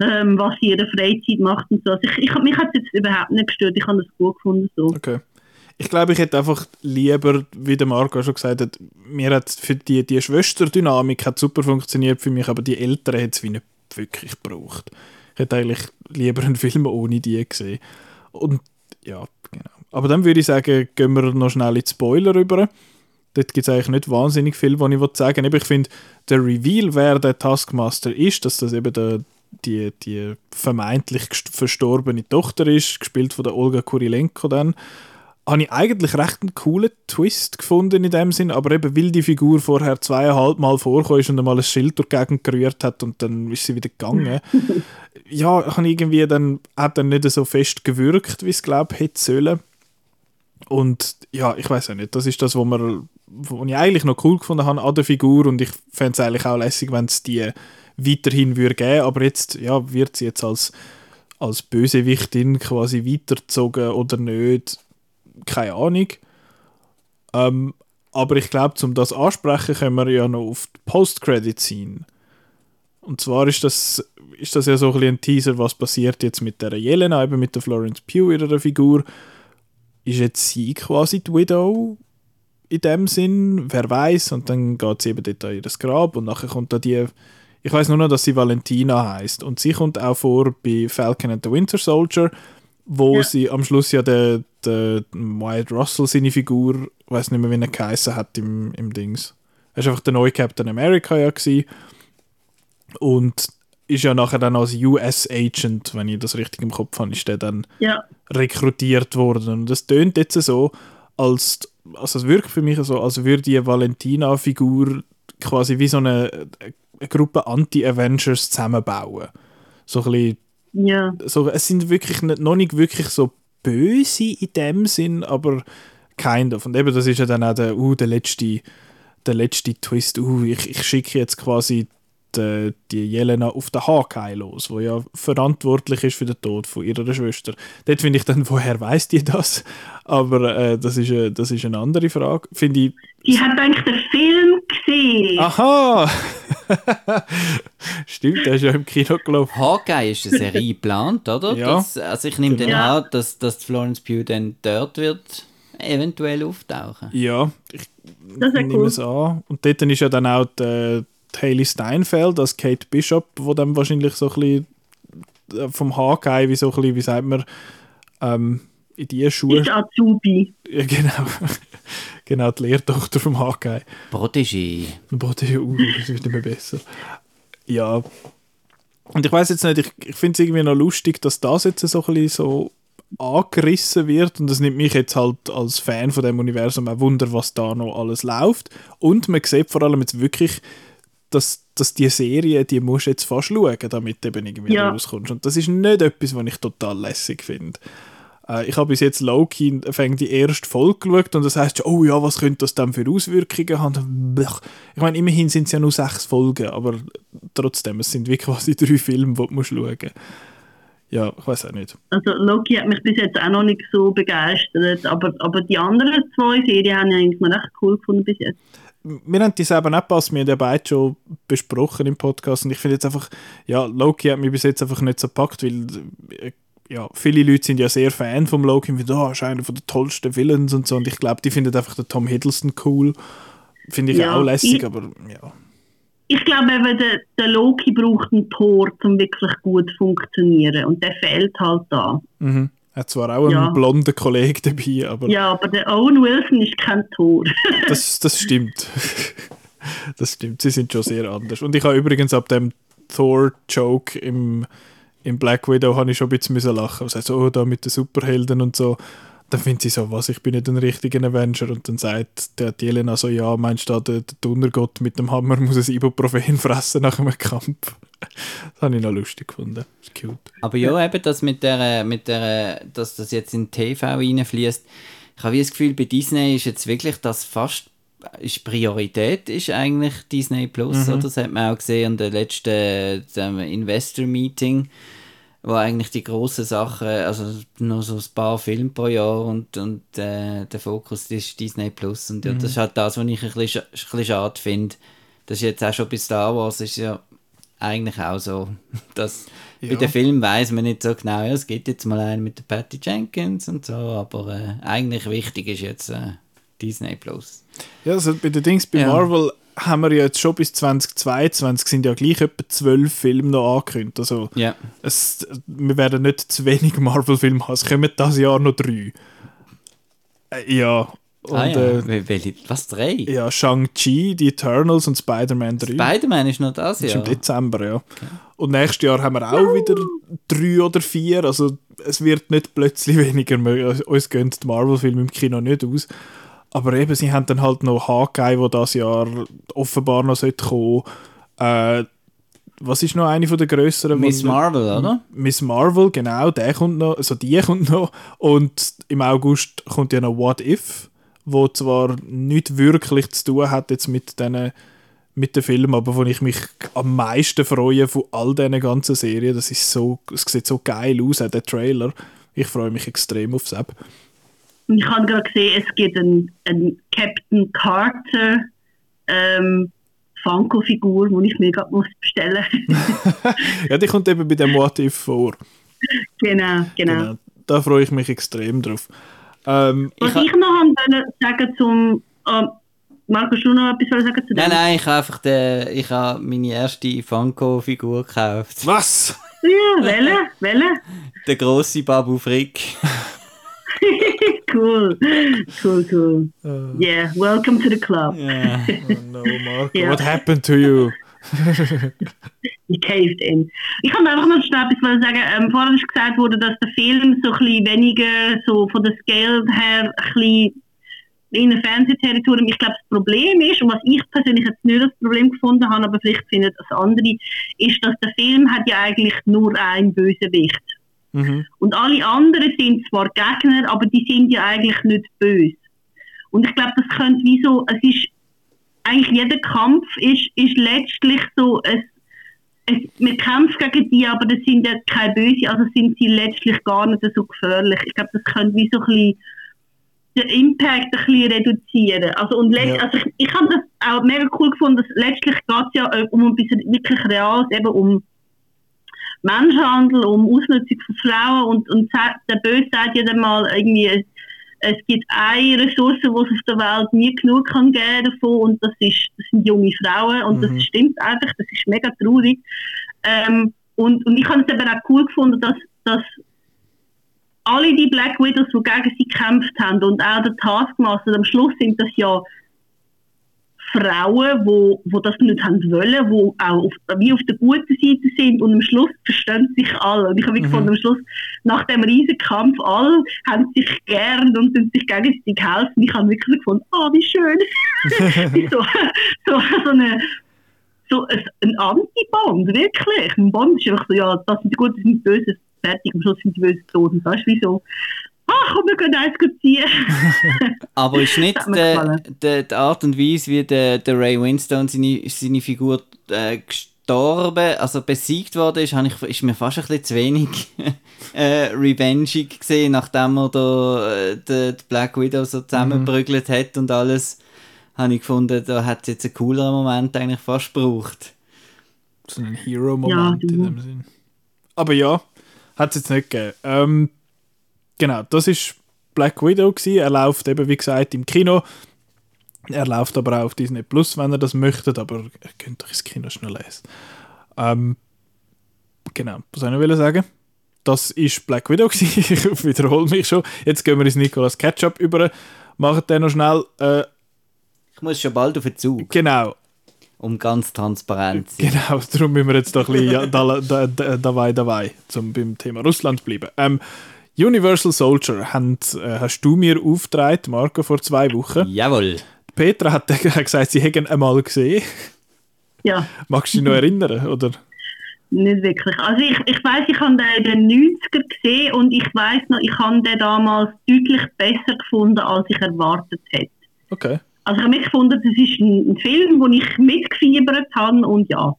Speaker 3: ähm, was sie in der Freizeit macht und so. Also ich, ich, mich hat es jetzt überhaupt nicht gestört, ich habe es gut gefunden so.
Speaker 1: Okay. Ich glaube, ich hätte einfach lieber, wie der Marco schon gesagt hat, mir hat für die, die Schwesterdynamik hat super funktioniert für mich, aber die Eltern hätte es wie nicht wirklich gebraucht. Ich hätte eigentlich lieber einen Film ohne die gesehen. Und ja, genau. Aber dann würde ich sagen, gehen wir noch schnell in die Spoiler rüber. Dort gibt es eigentlich nicht wahnsinnig viel, was ich sagen will. Ich finde, der Reveal, wer der Taskmaster ist, dass das eben der, die, die vermeintlich verstorbene Tochter ist, gespielt von der Olga Kurilenko dann, habe ich eigentlich recht einen coolen Twist gefunden in dem Sinn, aber eben weil die Figur vorher zweieinhalb Mal ist und einmal ein Schild durch die Gegend gerührt hat und dann ist sie wieder gegangen, ja, habe irgendwie dann, hat dann nicht so fest gewirkt, wie es glaube ich hätte sollen. Und ja, ich weiß auch nicht, das ist das, was man, was ich eigentlich noch cool gefunden habe an der Figur und ich fände es eigentlich auch lässig, wenn es die weiterhin würde geben, aber jetzt, ja, wird sie jetzt als als Bösewichtin quasi weitergezogen oder nicht, keine Ahnung. Ähm, aber ich glaube, um das ansprechen, können wir ja noch auf die Post-Credit-Scene. Und zwar ist das, ist das ja so ein, ein Teaser, was passiert jetzt mit der Jelena, eben mit der Florence Pugh, ihrer Figur. Ist jetzt sie quasi die Widow in dem Sinn? Wer weiß? Und dann geht sie eben dort an ihr Grab und nachher kommt da die. Ich weiß nur noch, dass sie Valentina heißt und sie kommt auch vor bei Falcon and the Winter Soldier wo ja. sie am Schluss ja der, der Wyatt Russell seine Figur, ich weiß nicht mehr, wie er geheißen hat im, im Dings. Er war einfach der neue Captain America ja gewesen. und ist ja nachher dann als US Agent, wenn ich das richtig im Kopf habe, ist der dann
Speaker 3: ja.
Speaker 1: rekrutiert worden und das tönt jetzt so, als also es wirkt für mich so, als würde die Valentina-Figur quasi wie so eine, eine Gruppe Anti-Avengers zusammenbauen. So ein bisschen
Speaker 3: ja.
Speaker 1: So, es sind wirklich nicht, noch nicht wirklich so böse in dem Sinn, aber kind of. Und eben, das ist ja dann auch der, uh, der, letzte, der letzte Twist. Uh, ich, ich schicke jetzt quasi die, die Jelena auf den Hawkeye los, wo ja verantwortlich ist für den Tod von ihrer Schwester. Dort finde ich dann, woher weiß die das? Aber äh, das, ist, äh, das ist eine andere Frage. Finde ich.
Speaker 3: Die hat eigentlich den Film gesehen.
Speaker 1: Aha! Stimmt, der ist ja im Kino gelaufen.
Speaker 2: Hawkeye ist eine Serie geplant, oder?
Speaker 1: Ja.
Speaker 2: Das, also ich nehme
Speaker 3: Ja.
Speaker 2: dann an, dass, dass Florence Pugh dann dort wird eventuell auftauchen.
Speaker 1: Ja, ich
Speaker 3: Das
Speaker 1: nehme
Speaker 3: cool.
Speaker 1: es an. Und dort ist ja dann auch die, die Hayley Steinfeld als Kate Bishop, wo dann wahrscheinlich so ein bisschen äh, vom Hawkeye, wie so ein bisschen, wie sagt man, ähm, in die Schuhe.
Speaker 3: Ist Azubi.
Speaker 1: Ja, genau. genau, die Lehrtochter vom Hawkeye.
Speaker 2: Protégé.
Speaker 1: Ist- uh, das wird immer besser. Ja. Und ich weiß jetzt nicht, ich, ich finde es irgendwie noch lustig, dass das jetzt so ein bisschen so angerissen wird und das nimmt mich jetzt halt als Fan von dem Universum auch Wunder, was da noch alles läuft. Und man sieht vor allem jetzt wirklich, dass, dass die Serie, die musst du jetzt fast schauen, damit du eben irgendwie
Speaker 3: Ja.
Speaker 1: rauskommst. Und das ist nicht etwas, was ich total lässig finde. Äh, ich habe bis jetzt Loki fängt die erste Folge geschaut und das heißt, oh ja, was könnte das dann für Auswirkungen haben? Ich meine, immerhin sind es ja nur sechs Folgen, aber trotzdem, es sind wie quasi drei Filme, die du musst schauen Ja, ich weiß auch nicht.
Speaker 3: Also Loki hat mich bis jetzt auch noch nicht so begeistert, aber, aber die anderen zwei Serien habe ich eigentlich noch recht cool gefunden bis jetzt.
Speaker 1: Wir haben die selber nicht gepasst, wir haben ja beide schon besprochen im Podcast und ich finde jetzt einfach, ja, Loki hat mich bis jetzt einfach nicht so gepackt, weil äh, ja, viele Leute sind ja sehr Fan vom Loki und finden, oh, ist einer von der tollsten Villains und so und ich glaube, die finden einfach den Tom Hiddleston cool. Finde ich
Speaker 3: Ja,
Speaker 1: auch lässig,
Speaker 3: ich-
Speaker 1: aber ja.
Speaker 3: Ich glaube eben, der, der Loki braucht einen Tor, um wirklich gut zu funktionieren und der fehlt halt da.
Speaker 1: Mhm. Er hat zwar auch
Speaker 3: Ja.
Speaker 1: einen blonden Kollegen dabei, aber
Speaker 3: Ja, aber der Owen Wilson ist kein Tor.
Speaker 1: das, das stimmt. das stimmt, sie sind schon sehr anders. Und ich habe übrigens ab dem Thor-Joke im, im Black Widow habe ich schon ein bisschen müssen lachen. Also so, oh, da mit den Superhelden und so. Dann findet sie so, was, ich bin nicht ein richtiger Avenger. Und dann sagt der Jelena so, ja, meinst du, der, der Donnergott mit dem Hammer muss ein Ibuprofen fressen nach einem Kampf. Das habe ich noch lustig gefunden. Das ist cute.
Speaker 2: Aber ja, eben das mit der, mit der, dass das jetzt in TV reinfließt. Ich habe das Gefühl, bei Disney ist jetzt wirklich das fast ist Priorität ist eigentlich Disney Plus, oder? Das hat man auch gesehen an der letzten Investor Meeting, wo eigentlich die grossen Sachen, also noch so ein paar Filme pro Jahr und, und äh, der Fokus ist Disney Plus. Und ja, das ist halt das, was ich ein bisschen, ein bisschen schade finde. Das ist jetzt auch schon bei Star Wars, ist ja eigentlich auch so, dass
Speaker 1: Ja.
Speaker 2: bei den Filmen weiß man nicht so genau, ja, es gibt jetzt mal einen mit der Patty Jenkins und so, aber äh, eigentlich wichtig ist jetzt äh, Disney Plus.
Speaker 1: Ja, also bei den Dings bei
Speaker 2: Ja.
Speaker 1: Marvel haben wir ja jetzt schon bis 2022 sind ja gleich etwa zwölf Filme noch angekündigt. Also
Speaker 2: Ja.
Speaker 1: es, wir werden nicht zu wenig Marvel-Filme haben. Es kommen dieses Jahr noch drei. Äh, ja. Und
Speaker 2: ah, ja.
Speaker 1: äh,
Speaker 2: was, drei?
Speaker 1: ja, Shang-Chi, die Eternals und Spider-Man 3.
Speaker 2: Spider-Man ist noch das
Speaker 1: Das ist
Speaker 2: Jahr.
Speaker 1: im Dezember, ja. Und nächstes Jahr haben wir auch wieder drei oder vier. Also es wird nicht plötzlich weniger. Uns gehen die Marvel-Filme im Kino nicht aus. Aber eben, sie haben dann halt noch Hawkeye, wo das Jahr offenbar noch sollte kommen. Äh, was ist noch eine von der grösseren?
Speaker 2: Miss Marvel, oder?
Speaker 1: Miss Marvel, genau, der kommt noch, also die kommt noch. Und im August kommt ja noch What If, wo zwar nicht wirklich zu tun hat jetzt mit diesen mit den Filmen, aber wo ich mich am meisten freue von all diesen ganzen Serien. Das ist so, es sieht so geil aus, auch der Trailer. Ich freue mich extrem aufs App.
Speaker 3: Und ich habe gerade gesehen, es gibt einen, einen Captain Carter ähm, Funko-Figur, die ich mir gerade muss bestellen
Speaker 1: Ja, die kommt eben bei dem If vor.
Speaker 3: Genau, genau.
Speaker 1: Genau. Da freue ich mich extrem drauf. Ähm,
Speaker 3: Was
Speaker 2: Ich
Speaker 3: ich, noch haben wollte sagen zum... ähm, Markus, du noch etwas sagen zu dem?
Speaker 2: Nein, nein, ich habe einfach den, ich habe meine erste Funko-Figur gekauft.
Speaker 1: was?
Speaker 3: Ja, Welle, Welle.
Speaker 2: Der grosse Babu Frick.
Speaker 3: cool, cool, cool. Yeah, welcome to the club.
Speaker 2: Ja.
Speaker 1: Oh no, Marco,
Speaker 3: Ja.
Speaker 1: what happened to you?
Speaker 3: Ich caved in. Ich kann einfach noch schnell etwas sagen. Ähm, vorhin ist gesagt worden, dass der Film so ein bisschen weniger, so von der Scale her, ein bisschen in einem Fernsehterritorium. Ich glaube, das Problem ist, und was ich persönlich jetzt nicht das Problem gefunden habe, aber vielleicht findet das andere, ist, dass der Film hat ja eigentlich nur einen Bösewicht.
Speaker 1: Mhm.
Speaker 3: Und alle anderen sind zwar Gegner, aber die sind ja eigentlich nicht böse. Und ich glaube, das könnte wie so, es ist, eigentlich jeder Kampf ist, ist letztlich so ein, es, man kämpft gegen die, aber das sind ja keine Böse, also sind sie letztlich gar nicht so gefährlich. Ich glaube, das könnte wie so ein bisschen den Impact ein bisschen reduzieren. Also, und ja. also ich, ich habe das auch mega cool gefunden, dass letztlich geht es ja äh, um etwas wirklich Reales, eben um Menschenhandel, um Ausnutzung von Frauen und, und der Böse sagt ja mal irgendwie, es gibt eine Ressource, die es auf der Welt nie genug kann geben davon und das, ist, das sind junge Frauen und mhm. das stimmt einfach, das ist mega traurig. Ähm, und, und ich habe es eben auch cool gefunden, dass, dass alle die Black Widows, die gegen sie gekämpft haben und auch der Taskmaster, am Schluss sind das ja Frauen, wo, wo das nicht haben wollen, wo auch auf, wie auf der guten Seite sind und am Schluss verstehen sich alle. Und ich habe mhm. gefunden, am Schluss, nach dem riesen Kampf, alle haben sich gern und sind sich gegenseitig helfen. Ich habe wirklich gefunden, oh, wie schön. so, so, so eine so ein, ein Anti-Bond, wirklich. Ein Bond ist einfach so, ja, das sind die Guten, das sind die Bösen, fertig, am Schluss sind die Bösen tot. Und das ist wie so, komm, wir können eins ziehen.
Speaker 2: Aber ist nicht der, der, die Art und Weise, wie der, der Ray Winstone seine, seine Figur äh, gestorben, also besiegt worden ist, ich, ist mir fast ein bisschen zu wenig äh, revengig gesehen, nachdem er da äh, die, Black Widow so zusammengeprügelt mhm. hat und alles, habe ich gefunden, da hat es jetzt einen cooleren Moment eigentlich fast gebraucht.
Speaker 1: So ein Hero-Moment ja, in dem Sinn. Aber ja, hat es jetzt nicht gegeben. Ähm, genau, das ist Black Widow gewesen. Er läuft eben, wie gesagt, im Kino. Er läuft aber auch auf Disney Plus, wenn er das möchte, aber er könnte doch ins Kino schnell lesen. Ähm, genau, was soll ich noch sagen? Das ist Black Widow gewesen. ich wiederhole mich schon. Jetzt gehen wir ins Nicolas Ketchup über. Machen den noch schnell. Äh,
Speaker 2: ich muss schon bald auf den Zug.
Speaker 1: Genau.
Speaker 2: Um ganz transparent zu sein.
Speaker 1: Genau, darum müssen wir jetzt doch ein bisschen da, da, da, dabei, dabei, um beim Thema Russland bleiben. Ähm, Universal Soldier haben, äh, hast du mir aufgetragen, Marco, vor zwei Wochen.
Speaker 2: Jawohl.
Speaker 1: Petra hat, hat gesagt, sie hätten einmal gesehen.
Speaker 3: Ja.
Speaker 1: Magst du dich noch erinnern, oder?
Speaker 3: Nicht wirklich. Also ich, ich weiß, ich habe den in den 90er gesehen und ich weiß noch, ich habe den damals deutlich besser gefunden, als ich erwartet hätte.
Speaker 1: Okay.
Speaker 3: Also ich habe mitgefunden, das ist ein, ein Film, wo ich mitgefiebert habe und ja,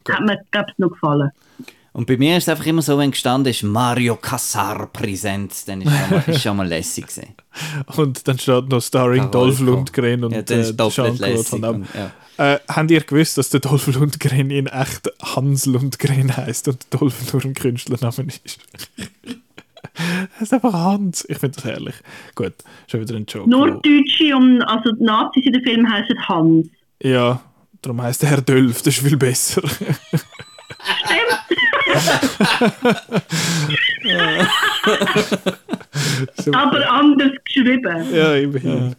Speaker 3: okay. hat mir, glaube ich, noch gefallen.
Speaker 2: Und bei mir ist es einfach immer so, wenn gestanden ist Mario Cassar Präsenz, dann ist es schon, mal, schon mal lässig gewesen.
Speaker 1: Und dann steht noch Starring Dolph Lundgren und ja,
Speaker 2: äh, Jean-Claude Van Damme.
Speaker 1: Ja. Äh, habt ihr gewusst, dass der Dolph Lundgren in echt Hans Lundgren heißt und Dolph nur ein Künstlername ist? das ist einfach Hans. Ich finde das herrlich. Gut, schon wieder ein Joke.
Speaker 3: Nur Deutsche, und, also die Nazis in dem Film heißen Hans.
Speaker 1: Ja, darum heißt er Herr Dölf, das ist viel besser.
Speaker 3: Aber anders geschrieben.
Speaker 1: Ja, immerhin. Ja.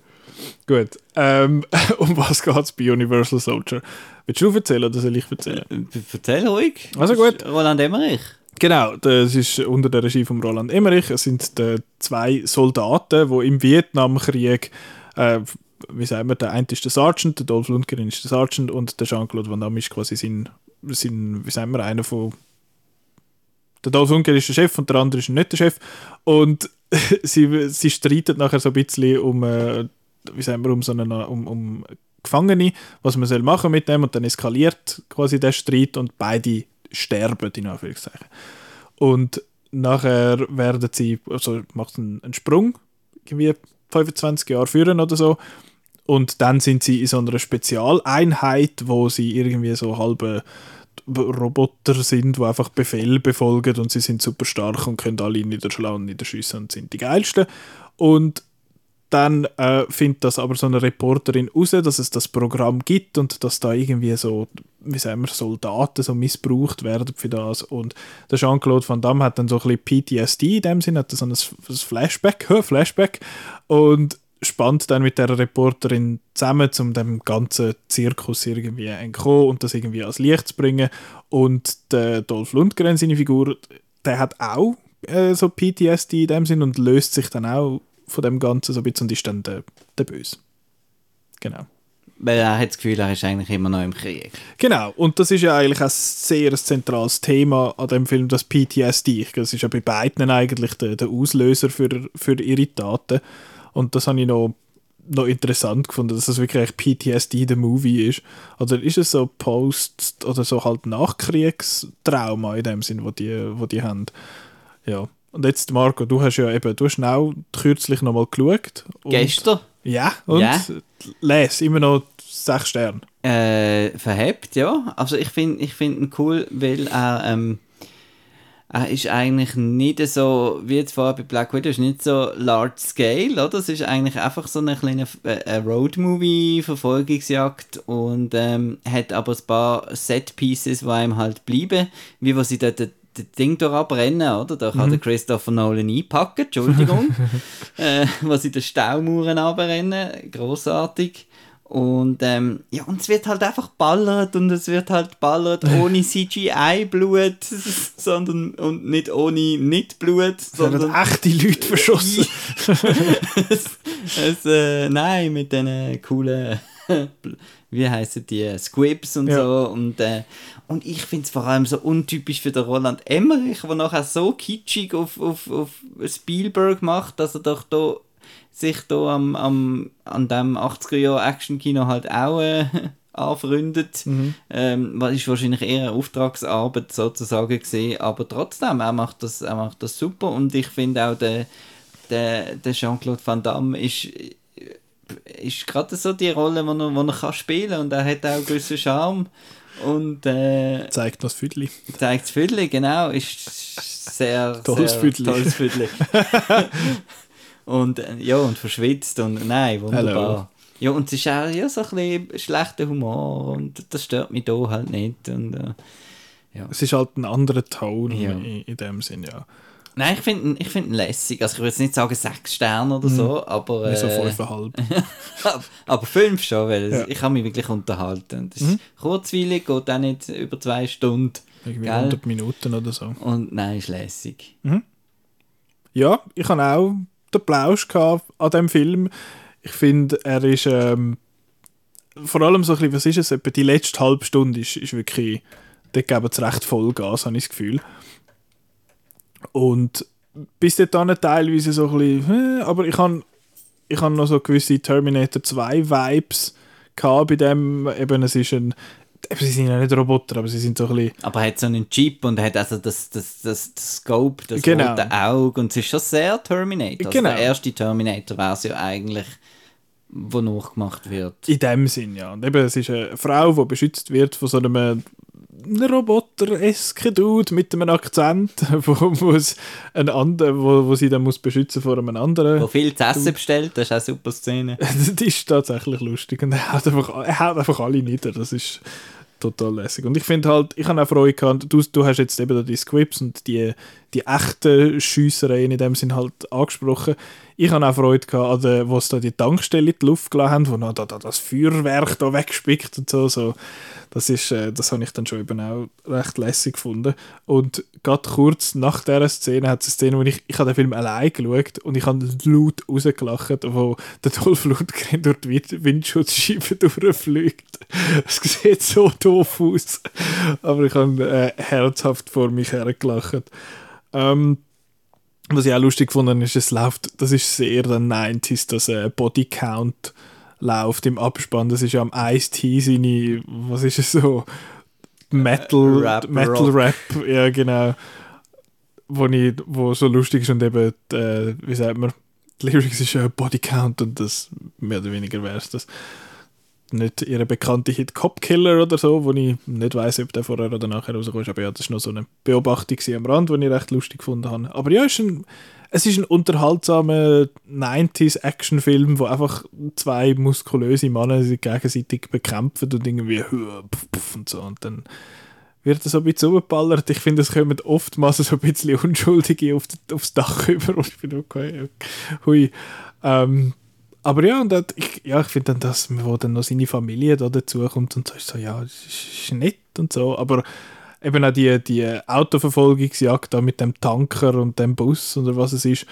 Speaker 1: Gut. Ähm, um was geht es bei Universal Soldier? Willst du erzählen oder soll ich erzählen?
Speaker 2: Äh, erzähl ruhig.
Speaker 1: Also gut.
Speaker 2: Roland Emmerich.
Speaker 1: Genau, das ist unter der Regie von Roland Emmerich. Es sind die zwei Soldaten, die im Vietnamkrieg, äh, wie sagen wir, der eine ist der Sergeant, der Dolph Lundgren ist der Sergeant und der Jean-Claude Van Damme ist quasi sein, sein, wie sagen wir, einer von der Dolph Lundgren ist der Chef und der andere ist nicht der Chef. Und sie, sie streiten nachher so ein bisschen um, äh, wie sagen wir, um so eine, um, um Gefangene, was man soll machen mit dem und dann eskaliert quasi der Streit und beide sterben, in Anführungszeichen. Und nachher werden sie, also macht einen, einen Sprung, irgendwie 25 Jahre führen oder so, und dann sind sie in so einer Spezialeinheit, wo sie irgendwie so halbe Roboter sind, die einfach Befehl befolgen und sie sind super stark und können alle niederschlagen und niederschießen und sind die geilsten. Und dann äh, findet das aber so eine Reporterin raus, dass es das Programm gibt und dass da irgendwie so, wie sagen wir, Soldaten so missbraucht werden für das. Und der Jean-Claude Van Damme hat dann so ein bisschen PTSD in dem Sinne, hat so ein Flashback, Flashback und spannt dann mit der Reporterin zusammen, um dem ganzen Zirkus irgendwie entkommen und das irgendwie ans Licht zu bringen. Und der Dolph Lundgren, seine Figur, der hat auch äh, so PTSD in dem Sinn und löst sich dann auch von dem Ganzen so ein bisschen und ist dann der, der Böse. Genau.
Speaker 2: Weil er hat das Gefühl, er ist eigentlich immer noch im Krieg.
Speaker 1: Genau, und das ist ja eigentlich ein sehr zentrales Thema an dem Film, das PTSD. Das ist ja bei beiden eigentlich der, der Auslöser für, für ihre Taten. Und das habe ich noch noch interessant gefunden, dass das wirklich PTSD der Movie ist. Oder ist es so Post- oder so halt Nachkriegstrauma in dem Sinn, wo die, wo die haben? Ja. Und jetzt, Marco, du hast ja eben, du hast auch kürzlich nochmal geschaut.
Speaker 2: Gestern?
Speaker 1: Ja, und
Speaker 2: Ja.
Speaker 1: les, immer noch sechs Sterne.
Speaker 2: Äh, verhebt, ja. Also ich finde ich find ihn cool, weil er, ähm, er ist eigentlich nicht so, wie jetzt vorher bei Black Widow, ist nicht so large scale, oder? Es ist eigentlich einfach so eine kleine äh, Road-Movie-Verfolgungsjagd und ähm, hat aber ein paar Set-Pieces, die einem halt bleiben, wie wo sie dort das Ding da abbrennen, oder? Da kann der Christopher Nolan einpacken, Entschuldigung. äh, wo sie den Staumauern abrennen, großartig. Und ähm, ja, und es wird halt einfach ballert und es wird halt ballert ohne CGI-Blut, sondern und nicht ohne Nicht-Blut, sondern
Speaker 1: echte Leute verschossen.
Speaker 2: es, es, äh, nein, mit den coolen, wie heißen die, Squibs und
Speaker 1: Ja.
Speaker 2: so. Und, äh, und ich finde es vor allem so untypisch für den Roland Emmerich, der nachher so kitschig auf, auf, auf Spielberg macht, dass er doch da sich da am, am, an dem 80er-Jahr-Action-Kino halt auch äh, anfreundet. Ähm, was ist wahrscheinlich eher eine Auftragsarbeit sozusagen gesehen, aber trotzdem, er macht das, er macht das super und ich finde auch der, der, der Jean-Claude Van Damme ist, ist gerade so die Rolle, die er, die er kann spielen und er hat auch einen gewissen Charme und äh,
Speaker 1: Zeigt das Füdli.
Speaker 2: zeigt das Viertel, genau, ist sehr,
Speaker 1: Tolles
Speaker 2: sehr
Speaker 1: Viertel.
Speaker 2: tolles Viertel. und äh, ja, und verschwitzt und nein, wunderbar.
Speaker 1: Hello.
Speaker 2: Ja, und es ist auch ja, so ein bisschen schlechter Humor und das stört mich da halt nicht. Und, äh,
Speaker 1: Es ist halt ein anderer Ton
Speaker 2: Ja.
Speaker 1: in, in dem Sinn, ja.
Speaker 2: nein, ich finde ihn, ich find lässig. Also ich würde jetzt nicht sagen sechs Sterne oder so, aber,
Speaker 1: Nicht so
Speaker 2: äh,
Speaker 1: fünfeinhalb.
Speaker 2: aber fünf schon, weil
Speaker 1: Ja.
Speaker 2: ich habe mich wirklich unterhalten. Das ist kurzweilig, geht auch nicht über zwei Stunden.
Speaker 1: Irgendwie
Speaker 2: Gell?
Speaker 1: 100 Minuten oder so.
Speaker 2: Und nein, ist lässig.
Speaker 1: Ja, ich habe auch den Plausch gehabt an dem Film. Ich finde, er ist ähm, vor allem so ein bisschen, was ist es, etwa die letzte halbe Stunde ist, ist wirklich, dort geben sie recht Vollgas, habe ich das Gefühl. Und bis dahin teilweise so ein bisschen, äh, aber ich habe ich habe noch so gewisse Terminator 2 Vibes bei dem, eben es ist ein, sie sind ja nicht Roboter, aber sie sind so ein bisschen,
Speaker 2: Aber er hat so einen Chip und er hat also das, das, das, das Scope, das
Speaker 1: Genau.
Speaker 2: rote Auge und es ist schon sehr Terminator.
Speaker 1: Genau.
Speaker 2: Also der erste Terminator wäre es ja eigentlich, wo nachgemacht wird.
Speaker 1: In dem Sinn, ja. Und eben, es ist eine Frau, die beschützt wird von so einem Roboter-esken Dude mit einem Akzent, wo, wo, es ein ander, wo, wo sie dann muss beschützen vor einem
Speaker 2: Wo
Speaker 1: anderen.
Speaker 2: viel zu essen bestellt, das ist auch eine super Szene.
Speaker 1: das ist tatsächlich lustig. Und er haut einfach, er haut einfach alle nieder. Das ist total lässig. Und ich finde halt, ich habe auch Freude gehabt, du, du hast jetzt eben die Scripts und die, die echten Schiessereien in dem Sinn halt angesprochen. Ich habe auch Freude gehabt, an wo sie da die Tankstelle in die Luft gelassen haben, wo noch da, da das Feuerwerk da weggespickt und so. so. Das, ist, äh, das habe ich dann schon eben auch recht lässig gefunden. Und gerade kurz nach dieser Szene hat es eine Szene, wo ich, ich habe den Film allein geschaut und ich habe laut rausgelacht, wo der Dolph Lundgren durch die Wind- Windschutzscheibe durchfliegt. Es sieht so doof aus. Aber ich habe äh, herzhaft vor mich hergelacht. Ähm, was ich auch lustig gefunden ist, es läuft, das ist sehr dann 90s, dass äh, Body Count läuft im Abspann. Das ist ja am Ice-T seine, was ist es so? Metal,
Speaker 2: Rap,
Speaker 1: Metal
Speaker 2: Rock.
Speaker 1: Rap, ja genau. Wo, ich, wo so lustig ist und eben, äh, wie sagt man, die Lyrics ist ja Body Count und das mehr oder weniger wäre es das. Nicht ihre bekannte Hit Cop Killer oder so, wo ich nicht weiß, ob der vorher oder nachher rauskommt. Aber ja, das war noch so eine Beobachtung am Rand, die ich recht lustig gefunden habe. Aber ja, es ist ein, es ist ein unterhaltsamer 90s-Actionfilm, wo einfach zwei muskulöse Männer sich gegenseitig bekämpfen und irgendwie puff, puff und so. Und dann wird das so ein bisschen zugeballert. Ich finde, es kommen oftmals so ein bisschen Unschuldige auf, aufs Dach über und ich bin okay, hui. Ähm, aber ja, und dat, ich, ja, ich finde dann, dass wo dann noch seine Familie da dazu kommt und so ist so, ja, das ist, nett und so, aber eben auch die, die Autoverfolgungsjagd da mit dem Tanker und dem Bus oder was es ist,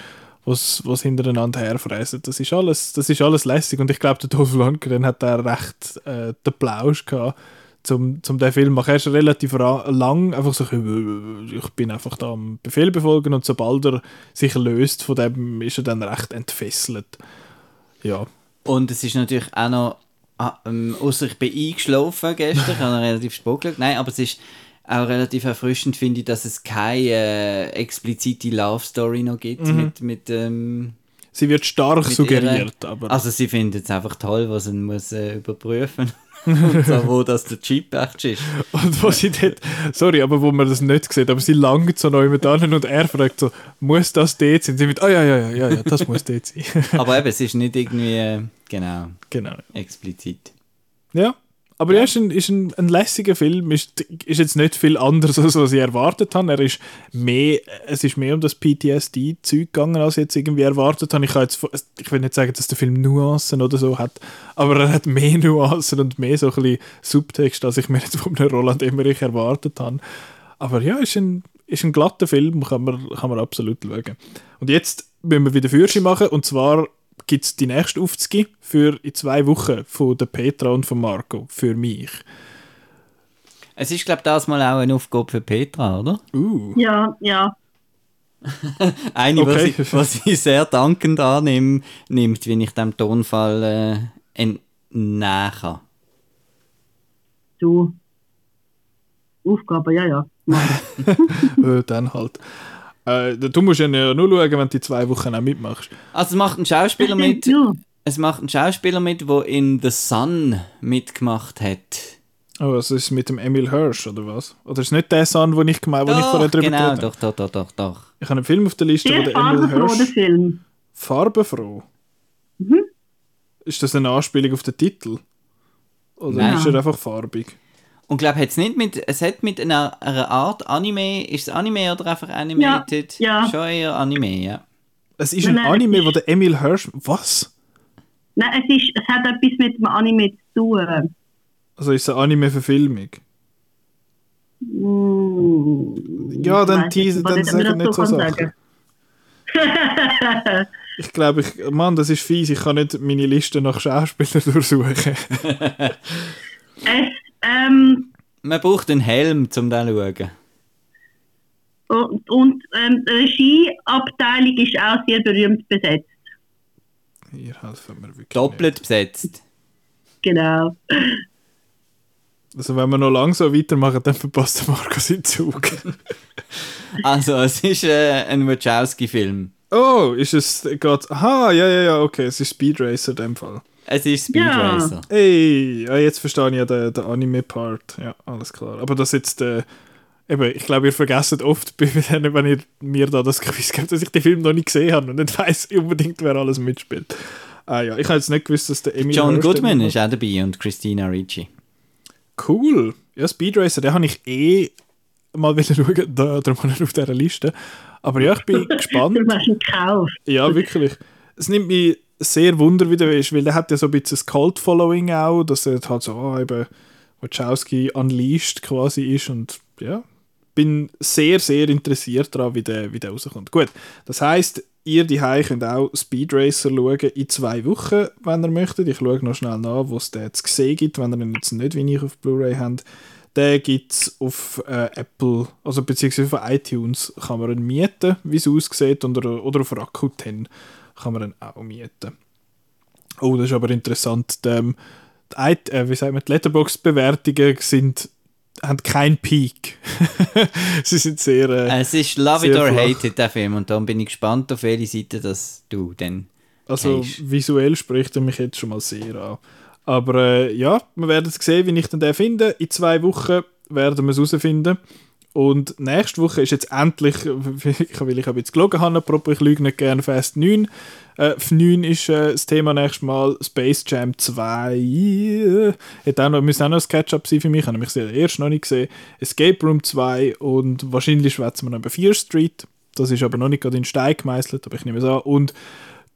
Speaker 1: was, was hintereinander herfräsen, das ist alles, das ist alles lässig und ich glaube, der Dolph Lundgren hat da recht äh, den Plausch gehabt, zum, zum den Film machen. Er ist relativ lang, einfach so, ich bin einfach da am Befehl befolgen und sobald er sich löst von dem, ist er dann recht entfesselt. Ja,
Speaker 2: Und es ist natürlich auch noch, ah, ähm, außer ich bin eingeschlafen gestern, ich habe relativ spät geschaut. Nein, aber es ist auch relativ erfrischend, finde ich, dass es keine äh, explizite Love Story noch gibt
Speaker 1: Mhm.
Speaker 2: mit, mit ähm,
Speaker 1: Sie wird stark suggeriert,
Speaker 2: ihrer-
Speaker 1: aber
Speaker 2: Also sie findet es einfach toll, was sie muss äh, überprüfen Und so, wo das der Chip echt ist.
Speaker 1: und wo sie dort, sorry, aber wo man das nicht sieht, aber sie langt so neu mit an und er fragt so, muss das dort sein? Sie mit, ah ja, ja, ja, ja, ja, das muss dort sein.
Speaker 2: Aber eben, es ist nicht irgendwie, äh, genau,
Speaker 1: genau.
Speaker 2: explizit.
Speaker 1: Ja, aber ja, ist ein, ist ein, ein lässiger Film, ist, ist jetzt nicht viel anders, als was ich erwartet habe. Er ist mehr, es ist mehr um das PTSD-Zeug gegangen, als ich jetzt irgendwie erwartet habe. Ich, kann jetzt, ich will nicht sagen, dass der Film Nuancen oder so hat, aber er hat mehr Nuancen und mehr so ein bisschen Subtext, als ich mir jetzt von Roland Emmerich erwartet habe. Aber ja, ist ein, ist ein glatter Film, kann man, kann man absolut schauen. Und jetzt müssen wir wieder Führerschein machen, und zwar gibt es die nächste Aufzüge für in zwei Wochen von der Petra und von Marco, für mich.
Speaker 2: Es ist, glaube ich, das mal auch eine Aufgabe für Petra, oder?
Speaker 1: Uh.
Speaker 3: Ja, ja.
Speaker 2: Eine,
Speaker 1: Okay.
Speaker 2: was, ich, was ich sehr dankend annehme, nimmt, wenn ich dem Tonfall äh, entnehmen kann.
Speaker 3: Du. Aufgabe, ja, ja.
Speaker 1: äh, dann halt. Äh, du musst ja nur schauen, wenn du die zwei Wochen auch mitmachst.
Speaker 2: Also es macht ein Schauspieler mit,
Speaker 3: Du.
Speaker 2: es macht ein Schauspieler mit, der in The Sun mitgemacht hat.
Speaker 1: Oh, was ist mit dem Emil Hirsch, oder was? Oder ist es nicht der Son, den ich gemeint wo ich vorher drüber
Speaker 2: genau,
Speaker 1: geredet habe?
Speaker 2: doch, doch, doch, doch, doch.
Speaker 1: Ich habe einen Film auf der Liste, wo der Emil
Speaker 3: farbenfroh, der
Speaker 1: Hirsch...
Speaker 3: Film.
Speaker 1: Farbenfroh? Ist das eine Anspielung auf den Titel? Oder
Speaker 2: Nein.
Speaker 1: ist er einfach farbig?
Speaker 2: Und glaube es nicht mit, es hat mit einer, einer Art Anime, ist es Anime oder einfach animated?
Speaker 3: ja.
Speaker 2: Schon eher Anime, ja.
Speaker 1: Es ist ein
Speaker 3: Nein,
Speaker 1: Anime,
Speaker 3: es
Speaker 1: wo der Emil Hirsch... Was?
Speaker 3: Nein, es, ist, es hat etwas mit dem Anime zu tun.
Speaker 1: Also ist es eine Anime-Verfilmung?
Speaker 3: Mm,
Speaker 1: Ja, dann teasen,
Speaker 3: nicht,
Speaker 1: dann sagen nicht so Sachen.
Speaker 3: sagen.
Speaker 1: Ich glaube, ich, Mann, das ist fies. Ich kann nicht meine Liste nach Schauspielern durchsuchen.
Speaker 3: es, ähm,
Speaker 2: Man braucht einen Helm, um da zu schauen.
Speaker 3: und und ähm, die Regieabteilung ist auch sehr berühmt besetzt.
Speaker 1: Hier helfen wir wirklich.
Speaker 2: Doppelt besetzt.
Speaker 3: Genau.
Speaker 1: Nicht. Also, wenn wir noch lang so weitermachen, dann verpasst der Marco seinen Zug.
Speaker 2: Also, es ist äh, ein Wachowski-Film.
Speaker 1: oh, ist es gerade. Aha, ja, ja, ja, okay. Es ist Speed Racer in dem Fall.
Speaker 2: Es ist Speed
Speaker 3: Ja.
Speaker 2: Racer.
Speaker 1: Ey, ja, jetzt verstehe ich ja den, den Anime-Part. Ja, alles klar. Aber das jetzt. Äh, eben, ich glaube, ihr vergesst oft, wenn ihr mir da das Quiz gebt, dass ich den Film noch nicht gesehen habe und nicht weiß unbedingt, wer alles mitspielt. Ah ja, ich habe jetzt nicht gewusst, dass der Emil
Speaker 2: John
Speaker 1: Hirsch
Speaker 2: Goodman ist auch dabei und Christina Ricci.
Speaker 1: Cool. Ja, Speed Racer, den habe ich eh mal wieder schauen, da, darum habe ich auf dieser Liste. Aber ja, ich bin gespannt.
Speaker 3: Du hast ihn gekauft.
Speaker 1: Ja, wirklich. Es nimmt mich sehr wunder, wie der ist, weil der hat ja so ein bisschen ein Cult-Following auch, dass er halt so, ah, eben Wachowski unleashed quasi ist und ja, bin sehr, sehr interessiert daran, wie der, wie der rauskommt. Gut, das heisst, ihr die könnt auch Speed Racer schauen in zwei Wochen, wenn ihr möchtet. Ich schaue noch schnell nach, wo es den zu sehen gibt, wenn ihr ihn jetzt nicht wie ich auf Blu-ray habt. Den gibt es auf äh, Apple, also beziehungsweise auf iTunes kann man ihn mieten, wie es aussieht, oder, oder auf Rakuten kann man ihn auch mieten. Oh, das ist aber interessant. Die, ähm, die, äh, wie sagt man, die Letterboxd-Bewertungen sind haben keinen Peak. Sie sind sehr... Äh,
Speaker 2: Es ist Love It or. Hate It, der Film. Und darum bin ich gespannt, auf welche Seite das du denn
Speaker 1: Also
Speaker 2: Cage.
Speaker 1: visuell spricht er mich jetzt schon mal sehr an. Aber äh, ja, wir werden sehen, wie ich den finde. In zwei Wochen werden wir es herausfinden. Und nächste Woche ist jetzt endlich, weil ich habe jetzt gelogen habe, apropos ich lüge nicht gerne, Fast 9. Äh, F9 ist äh, das Thema nächstes Mal. Space Jam 2. Äh, auch noch, müsste auch noch ein Catch-up sein für mich, ich habe nämlich erst noch nicht gesehen. Escape Room 2 und wahrscheinlich schwätzen wir noch über Fear Street. Das ist aber noch nicht gerade in Stein gemeißelt, aber ich nehme es an. Und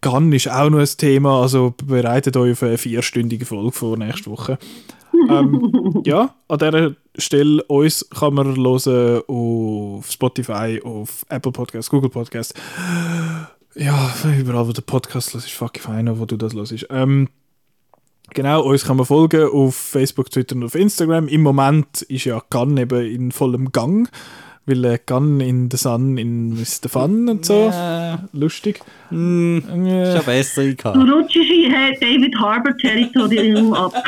Speaker 1: Gun ist auch noch ein Thema, also bereitet euch auf eine vierstündige Folge vor nächste Woche. Ähm, ja, an dieser Stelle uns kann man hören auf Spotify, auf Apple Podcasts, Google Podcasts. Ja, überall, wo der Podcast los ist, fuck if I know, wo du das ist. Ähm, genau, uns kann man folgen auf Facebook, Twitter und auf Instagram. Im Moment ist ja Gun eben in vollem Gang Weil äh, Gun in the Sun in the Fun und so.
Speaker 2: Ja,
Speaker 1: Lustig.
Speaker 2: hm,
Speaker 1: Äh,
Speaker 2: schon besser
Speaker 3: Du
Speaker 2: gehabt.
Speaker 3: rutschst in David Harbour Territorium ab.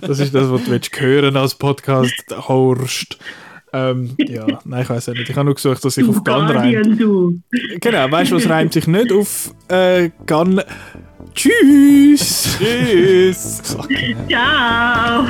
Speaker 1: Das ist das, was du willst hören als Podcast, Horst. Ähm, ja, nein, ich weiß nicht. Ich habe nur gesucht, dass ich
Speaker 3: Du
Speaker 1: auf Gun rein.
Speaker 3: Guardian, du.
Speaker 1: Genau, weißt du, was reimt sich nicht auf äh, Gun? Tschüss!
Speaker 2: Tschüss.
Speaker 3: Ciao.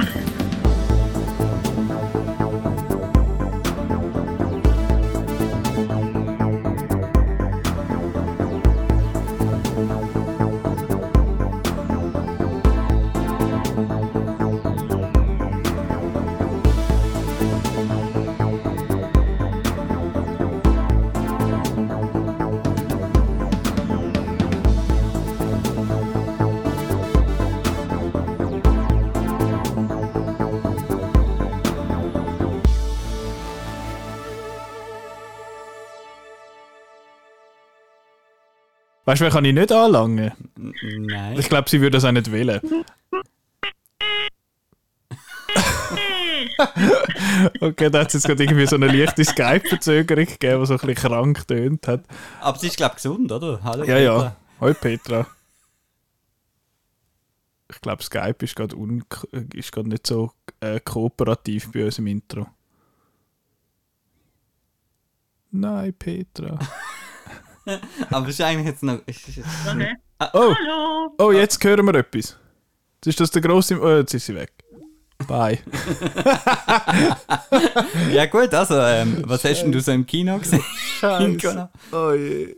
Speaker 1: Weißt du, wer kann ich nicht anlangen?
Speaker 2: Nein.
Speaker 1: Ich glaube, sie würde das auch nicht wählen. Okay, da hat es jetzt gerade irgendwie so eine leichte Skype-Verzögerung gegeben, die so ein bisschen krank tönt hat.
Speaker 2: Aber sie ist, glaube ich, gesund, oder? Hallo,
Speaker 1: Ja, ja.
Speaker 2: Petra.
Speaker 1: Hoi Petra. Ich glaube, Skype ist gerade un ist nicht so äh, kooperativ bei uns im Intro. Nein, Petra.
Speaker 2: Aber es ist eigentlich jetzt noch. Ist, ist, ist,
Speaker 3: Okay.
Speaker 1: Oh,
Speaker 3: Hallo.
Speaker 1: oh, jetzt hören wir etwas. Jetzt ist das der grosse. Oh, jetzt ist sie weg. Bye.
Speaker 2: ja, gut, also, ähm, was hast denn du so im Kino gesehen?
Speaker 1: Scheiße. Oh je.